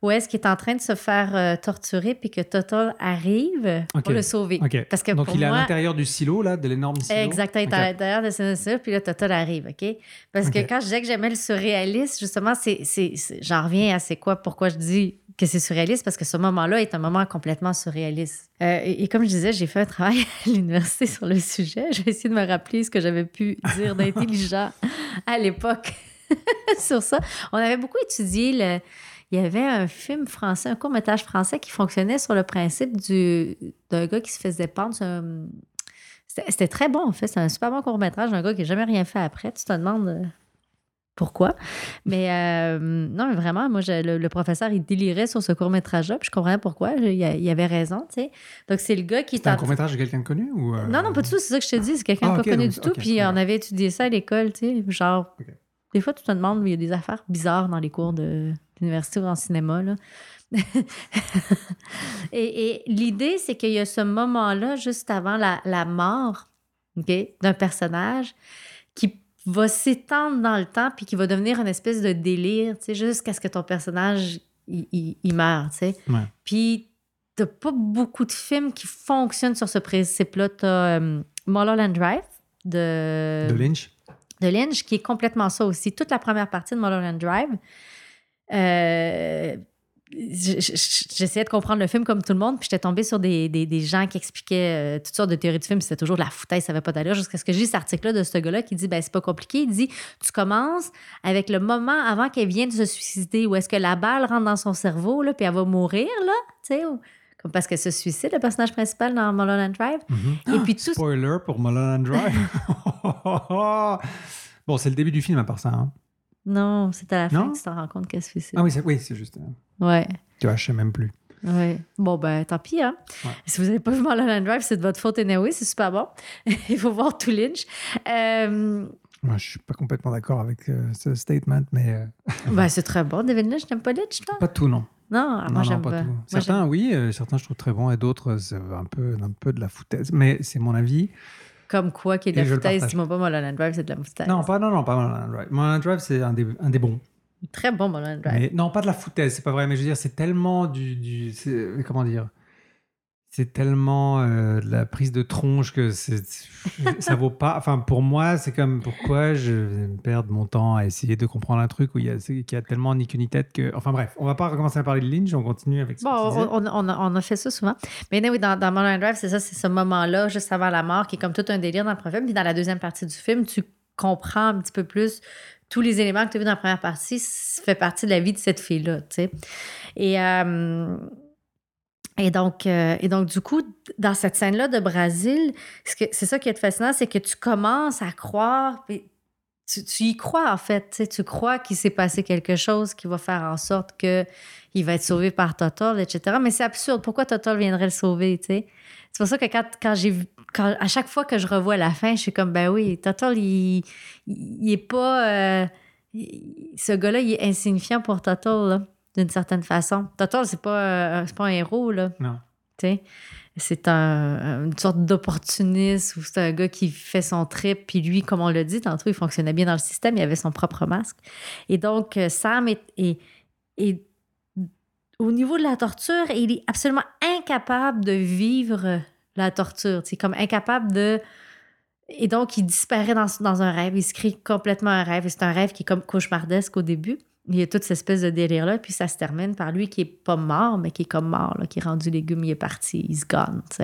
où est-ce qu'il est en train de se faire euh, torturer puis que Total arrive pour le sauver. Ok. Parce que Donc pour il est moi, à l'intérieur du silo, là, de l'énorme silo? Exactement, il est à l'intérieur de ce silo, puis là, Total arrive, OK? Parce que quand je disais que j'aimais le surréaliste, justement, c'est, c'est, c'est- j'en reviens à c'est quoi, pourquoi je dis que c'est surréaliste, parce que ce moment-là est un moment complètement surréaliste. Euh, et, et comme je disais, j'ai fait un travail à l'université sur le sujet. Je vais essayer de me rappeler ce que j'avais pu dire d'intelligent à l'époque sur ça. On avait beaucoup étudié le... Il y avait un film français, un court-métrage français qui fonctionnait sur le principe du, d'un gars qui se faisait pendre un- C'était, c'était très bon, en fait. C'est un super bon court-métrage d'un gars qui n'a jamais rien fait après. Tu te demandes euh, pourquoi? Mais euh, non, mais vraiment, moi, je- le, le professeur, il délirait sur ce court-métrage-là, puis je comprenais pourquoi. Il, avait raison, tu sais. Donc, c'est le gars qui C'est un court-métrage de quelqu'un de connu ou euh, non, non, pas du tout, c'est ça que je te dis. C'est quelqu'un Ah, de pas connu donc- du tout. puis on avait étudié ça à l'école, tu sais. Genre, des fois, tu te demandes, il y a des affaires bizarres dans les cours de- d'université ou en cinéma, là. et et l'idée, c'est qu'il y a ce moment-là, juste avant la, la mort ok, d'un personnage, qui va s'étendre dans le temps puis qui va devenir une espèce de délire, tu sais, jusqu'à ce que ton personnage, il, il- il meure, tu sais. Ouais. Puis, t'as pas beaucoup de films qui fonctionnent sur ce principe-là. T'as euh, Mulholland Drive de, de Lynch. de Lynch, qui est complètement ça aussi. Toute la première partie de Mulholland Drive. Euh, J'essayais de comprendre le film comme tout le monde, puis j'étais tombée sur des, des- des gens qui expliquaient euh, toutes sortes de théories de film, c'était toujours de la foutaise, ça n'avait pas d'allure, jusqu'à ce que j'ai cet article-là de ce gars-là qui dit ben c'est pas compliqué. Il dit tu commences avec le moment avant qu'elle vienne de se suicider, où est-ce que la balle rentre dans son cerveau, là, puis elle va mourir, là, tu sais, ou- comme parce qu'elle se suicide, le personnage principal dans Mulholland Drive. Et puis tout Spoiler pour Mulholland Drive. bon, c'est le début du film à part ça. hein. Non, c'est à la fin Non? que tu t'en rends compte qu'elle se suicide. Ah oui, c'est oui, c'est juste. euh, Ouais. Tu vois, je sais même plus. Ouais. Bon, ben, tant pis, hein. Ouais. Si vous n'avez pas vu Mulholland Drive, c'est de votre faute anyway, c'est super bon. Il faut voir tout Lynch. Euh, Moi, je suis pas complètement d'accord avec euh, ce statement, mais euh, ben, c'est très bon. David Lynch, t'aimes pas Lynch, toi? pas tout, non. Non, ah, non, moi, j'aime pas tout. Certains, j'aime- oui, euh, certains je trouve très bons et d'autres, c'est un peu, un peu de la foutaise. Mais c'est mon avis. Comme quoi, qui est de la foutaise. Dis-moi pas Mulholland Drive, c'est de la foutaise. Non, pas, non, non, pas Mulholland Drive. Mulholland Drive, c'est un des, un des bons. Très bon, Mulholland Drive. Mais, non, pas de la foutaise, c'est pas vrai. Mais je veux dire, c'est tellement du. du comment dire? C'est tellement euh, de la prise de tronche que ça vaut pas. Enfin, pour moi, c'est comme pourquoi je vais me perdre mon temps à essayer de comprendre un truc où il y a, qui a tellement ni queue ni tête que. Enfin, bref, on va pas recommencer à parler de Lynch, on continue avec ce Bon, on, on- on a, fait ça souvent. Mais oui, dans, dans Mulholland Drive, c'est ça, c'est ce moment-là, juste avant la mort, qui est comme tout un délire dans le premier film. Puis dans la deuxième partie du film, tu comprends un petit peu plus tous les éléments que tu as vus dans la première partie, ça fait partie de la vie de cette fille-là, tu sais. Et, euh, et, donc, euh, et donc, du coup, dans cette scène-là de Brésil, c'est ça qui est fascinant, c'est que tu commences à croire, tu, y crois en fait, tu crois qu'il s'est passé quelque chose qui va faire en sorte que il va être sauvé par Total, etc. Mais c'est absurde. Pourquoi Total viendrait le sauver? C'est pour ça que quand, quand j'ai quand, à chaque fois que je revois la fin, je suis comme, ben oui, Total, il, il, est pas. euh, ce gars-là, il est insignifiant pour Total, d'une certaine façon. Total, c'est pas, euh, pas un héros, là. Non. Tu sais? C'est un- une sorte d'opportuniste ou c'est un gars qui fait son trip. Puis lui, comme on l'a dit tantôt, il fonctionnait bien dans le système. Il avait son propre masque. Et donc, euh, Sam est, est- est- au niveau de la torture, il est absolument incapable de vivre la torture. C'est comme incapable de. Et donc, il disparaît dans, dans un rêve. Il se crée complètement un rêve. Et c'est un rêve qui est comme cauchemardesque au début. Il y a toute cette espèce de délire-là. Puis ça se termine par lui qui est pas mort, mais qui est comme mort, là, qui est rendu légume, il est parti, se gone, tu.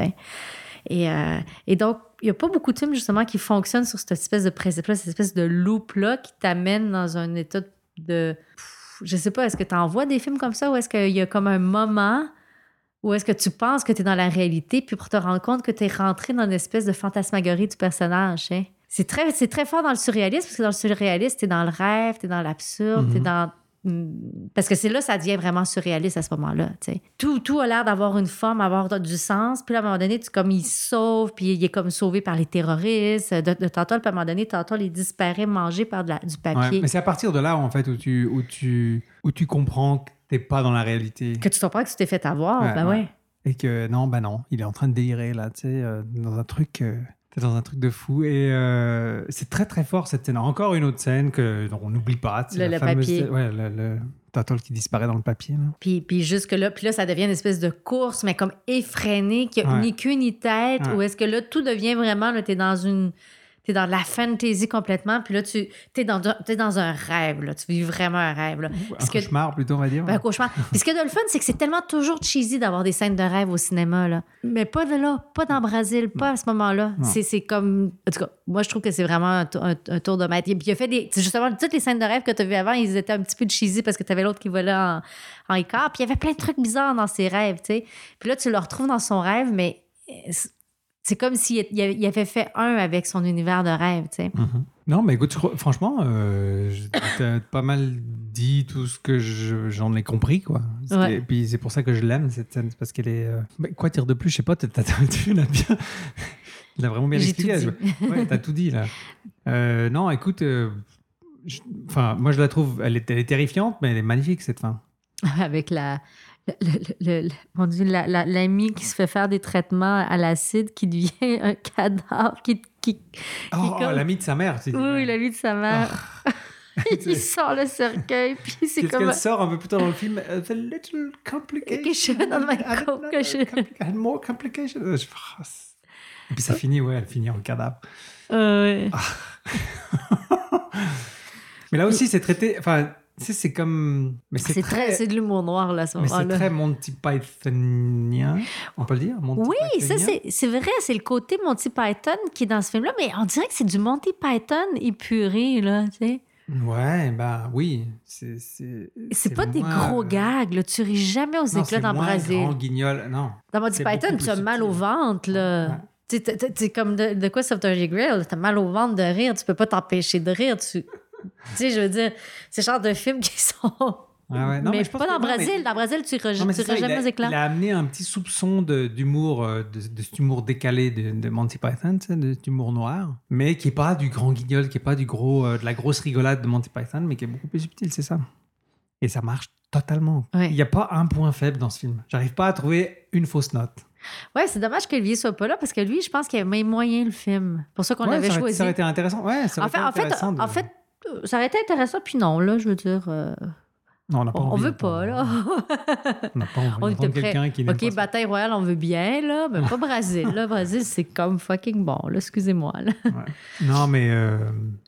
Et, euh, et donc, il n'y a pas beaucoup de films, justement, qui fonctionnent sur cette espèce de principe-là, cette espèce de loop-là qui t'amène dans un état de. Pff, Je sais pas, est-ce que tu en vois des films comme ça ou est-ce qu'il y a comme un moment où est-ce que tu penses que tu es dans la réalité puis pour te rendre compte que tu es rentré dans une espèce de fantasmagorie du personnage, hein? C'est très, c'est très fort dans le surréalisme parce que dans le surréalisme, tu es dans le rêve, tu es dans l'absurde, tu es Mhm. dans. mm, Parce que c'est là ça devient vraiment surréaliste à ce moment-là. Tout, tout a l'air d'avoir une forme, avoir du sens. Puis là, à un moment donné, tu, comme il sauve, puis il est comme sauvé par les terroristes. De, puis à un moment donné, Total, il disparaît mangé par de la- du Ouais, papier. mais c'est à partir de là, en fait, où tu, où tu, où tu comprends que t'es pas dans la réalité. Que tu comprends que tu t'es fait avoir, Ouais, ben ouais. ouais. Et que non, bah non, il est en train de délirer là, tu sais, euh, dans un truc, euh, t'es dans un truc de fou. Et euh, c'est très très fort cette scène. Encore une autre scène que dont on n'oublie pas. c'est Le- la le fameuse papier. Ouais, le, le- qui disparaît dans le papier. Là. Puis, puis jusque là, puis là, ça devient une espèce de course, mais comme effrénée, qui a Ouais. ni queue ni tête, Ouais. où est-ce que là, tout devient vraiment, là, t'es dans une... T'es dans de la fantasy complètement, puis là, tu t'es dans, t'es dans un rêve, là. Tu vis vraiment un rêve, là. Un Parce que- cauchemar, plutôt, on va dire. Ben, un cauchemar. Puis ce qui est de le fun, c'est que c'est tellement toujours cheesy d'avoir des scènes de rêve au cinéma, là. Mais pas de là, pas dans Brésil, pas à ce moment-là. C'est comme. En tout cas, moi, je trouve que c'est vraiment un, tou- un- un tour de maître. Puis il a fait des. Justement, toutes les scènes de rêve que tu as vues avant, ils étaient un petit peu cheesy parce que tu avais l'autre qui volait en, en écart. Puis il y avait plein de trucs bizarres dans ses rêves, tu sais. Puis là, tu le retrouves dans son rêve, mais euh, c'est- comme s'il il avait- fait un avec son univers de rêve, tu sais. Mhm. Non, mais écoute, franchement, euh, t'as pas mal dit tout ce que je- j'en ai compris, quoi. Ouais. Et puis c'est pour ça que je l'aime, cette scène, parce qu'elle est... euh, mais quoi dire de plus? Je sais pas, tu l'as bien... Il a vraiment bien expliqué. Ouais, t'as tout dit, là. Euh, non, écoute... euh, Enfin, moi, je la trouve... Elle est, elle est terrifiante, mais elle est magnifique, cette fin. avec la. Le- le- le- le- mon Dieu, la- la- l'ami qui se fait faire des traitements à l'acide qui devient un cadavre, qui. qui, qui Oh, comme- l'ami de sa mère, tu dis. Oui, l'ami de sa mère. Il sort le cercueil, puis c'est comme. qu'elle sort un peu plus tard dans le film Uh, The little complication. Had more complication. Euh, ah, Et puis ça finit, ouais, elle finit en cadavre. Euh, Mais là aussi, c'est traité. Enfin, tu sais, c'est comme. Mais c'est très, c'est de l'humour noir là, ce Mais c'est très Monty Pythonien, on peut le dire. Monty Oui, ça Pythonien. c'est c'est vrai, c'est le côté Monty Python qui est dans ce film-là, mais on dirait que c'est du Monty Python épuré, là, tu sais. Ouais, bah oui. C'est c'est- C'est pas des gros gags, là. Tu ris jamais aux Non, éclats dans Brésil. grand guignol. Non. Dans Monty Python, tu as mal au ventre, là. Tu sais, comme de, de quoi Grail, t'as mal au ventre de rire, tu peux pas t'empêcher de rire. Tu tu sais, je veux dire, c'est le genre de films qui sont. Ouais, ouais. Non, mais, mais je pas que- dans mais- Brésil. Dans Brésil, tu il, jamais éclats. il a amené un petit soupçon d'humour, euh, de, de cet humour décalé de, de Monty Python, de cet humour noir, mais qui est pas du grand guignol, qui est pas du gros, euh, de la grosse rigolade de Monty Python, mais qui est beaucoup plus subtil, c'est ça. Et ça marche totalement. Ouais. Il n'y a pas un point faible dans ce film. J'arrive pas à trouver une fausse note. Ouais, c'est dommage qu'Olivier soit pas là parce que lui, je pense qu'il aimait moyen le film. pour ça qu'on Ouais, l'avait ça aurait- choisi. Ça aurait été intéressant. Ouais, ça En aurait fait, été en fait, intéressant de- en fait, ça aurait été intéressant, puis non, là, je veux dire. euh, Non, on n'a pas on, on envie veut d'entendre- pas, là. On n'a pas envie On prêts. quelqu'un qui OK, ça. bataille royale, on veut bien, là, mais pas Brésil. Là, Brésil, c'est comme fucking bon, là, excusez-moi. là. Non, mais euh,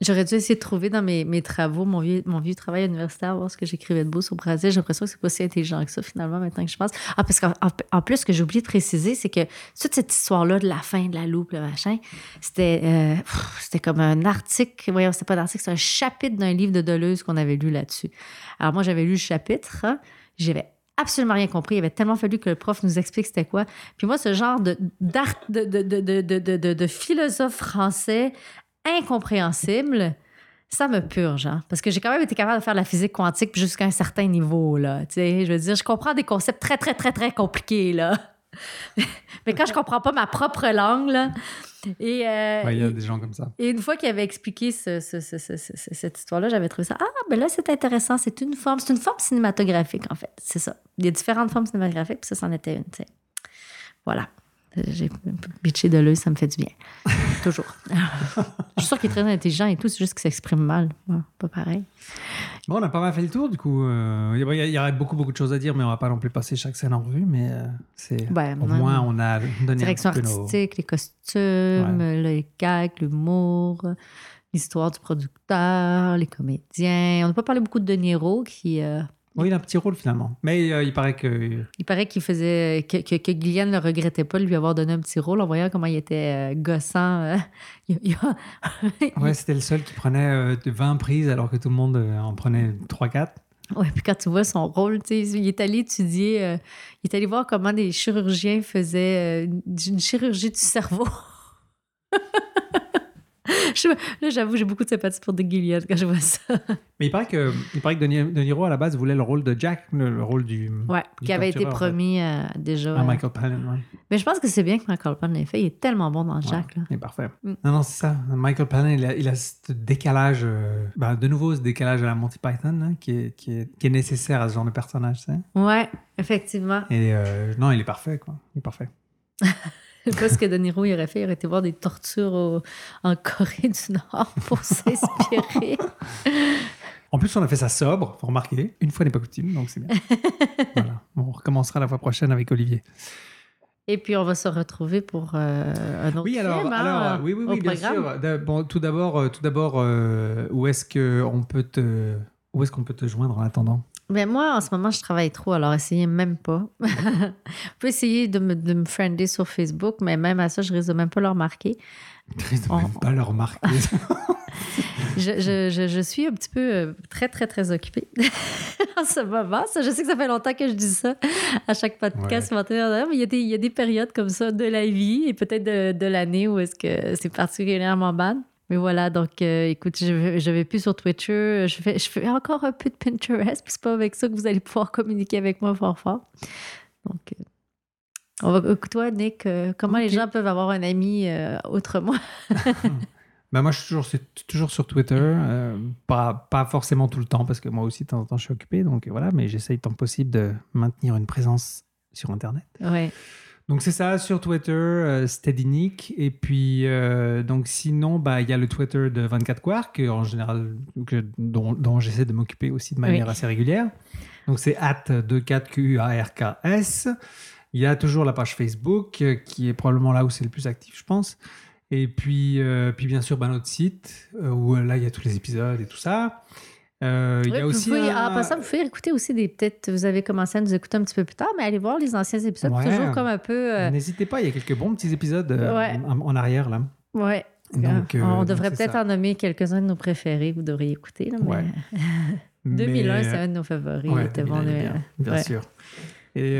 J'aurais dû essayer de trouver dans mes, mes travaux, mon vieux, mon vieux travail universitaire, voir ce que j'écrivais de beau sur Brésil. J'ai l'impression que c'est pas si intelligent que ça, finalement, maintenant que je pense. Ah, parce qu'en en, en plus, ce que j'ai oublié de préciser, c'est que toute cette histoire-là de la fin de la loupe, le machin, c'était euh, c'était comme un article, voyons, c'était pas un article, c'est un chapitre d'un livre de Deleuze qu'on avait lu là-dessus. Alors, moi, j'avais lu chapitre, j'avais absolument rien compris. Il avait tellement fallu que le prof nous explique c'était quoi. Puis moi, ce genre de, de, de, de, de, philosophe français incompréhensible, ça me purge, hein? parce que j'ai quand même été capable de faire de la physique quantique jusqu'à un certain niveau, là. Tu je veux dire, je comprends des concepts très, très, très, très compliqués, là. Mais quand je comprends pas ma propre langue, là, et, euh, ouais, il y a des gens comme ça. et une fois qu'il avait expliqué ce- ce- ce- ce- ce- cette histoire-là, j'avais trouvé ça. Ah, ben là, c'est intéressant. C'est une forme, c'est une forme cinématographique, en fait. C'est ça. Il y a différentes formes cinématographiques, puis ça, c'en était une, tu sais. Voilà. J'ai bitché de l'œil, ça me fait du bien. Toujours. Je suis sûre qu'il est très intelligent et tout, c'est juste qu'il s'exprime mal. Ouais, pas pareil. Bon, on a pas mal fait le tour, du coup. euh, Il y, aurait beaucoup, beaucoup de choses à dire, mais on va pas non plus passer chaque scène en revue. Mais euh, c'est Ouais, au moins, on a donné Direction un petit peu nos- artistique, les costumes, les gags, l'humour, l'histoire du producteur, les comédiens. On n'a pas parlé beaucoup de De Niro qui. euh, Oui, il a un petit rôle finalement. Mais euh, il paraît que. Il paraît qu'il faisait que, que, que Guyliane ne regrettait pas de lui avoir donné un petit rôle en voyant comment il était euh, gossant. euh. Il- Ouais, c'était le seul qui prenait euh, de 20 prises alors que tout le monde euh, en prenait 3-4. Ouais, puis quand tu vois son rôle, il est allé étudier, euh, il est allé voir comment des chirurgiens faisaient euh, une chirurgie du cerveau. Je- là, j'avoue, j'ai beaucoup de sympathie pour De Gillian quand je vois ça. Mais il paraît que, il paraît que De Ni- De Niro, à la base, voulait le rôle de Jack, le, le rôle du. Ouais, du qui avait été promis euh, déjà. À euh. Michael Palin, ouais. Mais je pense que c'est bien que Michael Palin l'ait fait. Il est tellement bon dans Jack. Là. Il est parfait. Mm. Non, non, c'est ça. Michael Palin, il a, il a ce décalage, euh, ben, de nouveau, ce décalage à la Monty Python, hein, qui, est, qui, est, qui est nécessaire à ce genre de personnage, tu sais. Ouais, effectivement. Et non, il est parfait, quoi. Il est parfait. Je sais pas ce que De Niro il aurait fait. Il aurait été voir des tortures au- en Corée du Nord pour s'inspirer. En plus, on a fait ça sobre, faut remarquer. Une fois n'est pas coutume, donc c'est bien. voilà. On recommencera la fois prochaine avec Olivier. Et puis, on va se retrouver pour euh, un autre Oui, alors, film, hein, alors oui, oui, oui, bien programme. sûr. Bon, tout d'abord, euh, tout d'abord, euh, où est-ce que on peut te, où est-ce qu'on peut te joindre en attendant? Mais moi, en ce moment, je travaille trop, alors essayez même pas. Vous pouvez essayer de me, de me friender sur Facebook, mais même à ça, je risque de même pas le remarquer. Triste de On- même pas le remarquer. Je, je- je- je suis un petit peu euh, très, très, très occupée en ce moment. Ça, je sais que ça fait longtemps que je dis ça à chaque podcast. mais il y, a des, il y a des périodes comme ça de la vie et peut-être de, de l'année où est-ce que c'est particulièrement bad. Mais voilà, donc euh, écoute, je je vais plus sur Twitter. Je fais, je fais encore un peu de Pinterest, c'est pas avec ça que vous allez pouvoir communiquer avec moi fort fort. Donc, euh, on va, toi, Nick, euh, comment les gens peuvent avoir un ami euh, autre moi? Bah, moi, je suis toujours, c'est toujours sur Twitter. euh, pas, pas forcément tout le temps, parce que moi aussi, de temps en temps, je suis occupé. Donc voilà, mais j'essaye tant que possible de maintenir une présence sur Internet. Ouais. Donc c'est ça sur Twitter, euh. Et puis donc donc sinon, bah il y a le Twitter de 24 Quark que, en général que, dont, dont j'essaie de m'occuper aussi de manière Oui. assez régulière. Donc c'est at 24QARKS. Il y a toujours la page Facebook euh, qui est probablement là où c'est le plus actif, je pense. Et puis, euh, puis bien sûr, bah, notre site euh, où euh, là il y a tous les épisodes et tout ça. Euh, il y Oui, a vous aussi pouvez- un- En passant, vous pouvez écouter aussi des. Peut-être vous avez commencé à nous écouter un petit peu plus tard, mais allez voir les anciens épisodes. Ouais. Toujours comme un peu. euh, N'hésitez pas, il y a quelques bons petits épisodes euh, Ouais. en, en arrière là. ouais. Donc, euh, on devrait peut-être en nommer quelques-uns de nos préférés. Vous devriez écouter. Là, mais- Ouais. 2001, Mais- c'est un de nos favoris. Ouais, il était bon, 2001, il est 2001. bien, bien sûr. Et,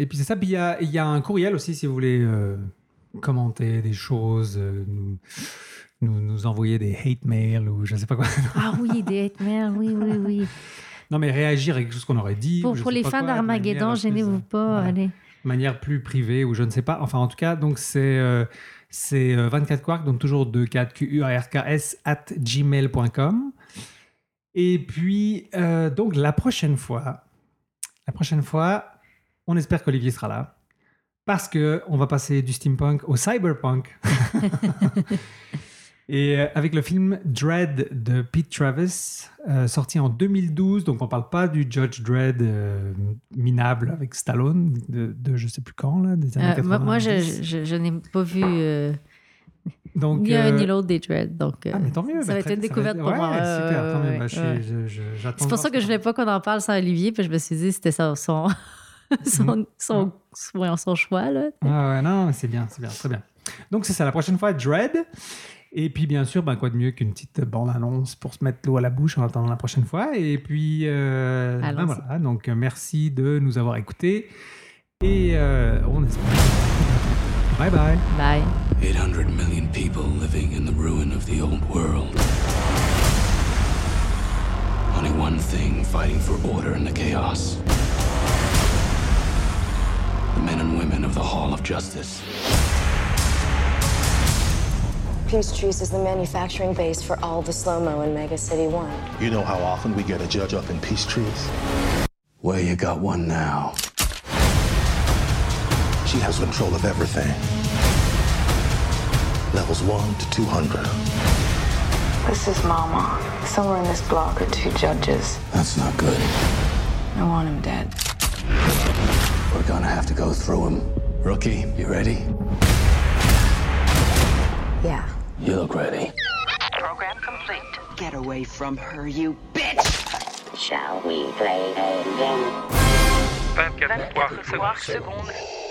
et puis c'est ça. Puis il y a, y a un courriel aussi si vous voulez commenter des choses, nous, nous, nous envoyer des hate mails ou je sais pas quoi. Ah oui, des hate mails, oui, oui, oui. non, mais réagir à quelque chose qu'on aurait dit. Pour, pour les fans d'Armageddon, gênez-vous pas. voilà. Allez. de manière plus privée ou je ne sais pas. Enfin, en tout cas, donc c'est euh, c'est euh, 24 Quark, donc toujours de 4 q u r k s at gmail.com. Et puis, euh, donc la prochaine fois, la prochaine fois, on espère qu'Olivier sera là. Parce que on va passer du steampunk au cyberpunk. Et euh, avec le film Dread de Pete Travis, euh, sorti en 2012, donc on parle pas du Judge Dredd euh, minable avec Stallone de, de je sais plus quand là, des années Euh, moi, 90. moi, je, je, je n'ai pas vu Donc, ni un ni l'autre des Dread. Donc, Ah, mais tant mieux. ça bah, va être une découverte pour ouais, moi. super, Ouais, tant mieux. ouais, Bah, ouais. C'est pour ça que je voulais pas qu'on en parle sans Olivier, puis je me suis dit c'était son, son, son, son, son- son choix. Là. Ah ouais, non, c'est bien, c'est bien, très bien. Donc c'est ça, la prochaine fois, Dread. Et puis bien sûr, ben, quoi de mieux qu'une petite bande-annonce pour se mettre l'eau à la bouche en attendant la prochaine fois. Et puis, euh, ben, voilà, donc merci de nous avoir écoutés. Et euh, on espère. Bye bye. Bye. 800 million people living in the ruin of the old world. Only one thing fighting for order in the chaos. The men and women of the Hall of Justice. Peachtrees is the manufacturing base for all the slow-mo in Mega City 1. You know how often we get a judge up in peace trees? Well, you got one now. She has control of everything. Levels 1 to 200. This is Mama. Somewhere in this block are two judges. That's not good. I want him dead. We're gonna have to go through him. Rookie, you ready? Yeah. You look ready. Program complete. Get away from her, you bitch! Shall we play a game? 24 24 secondes. secondes.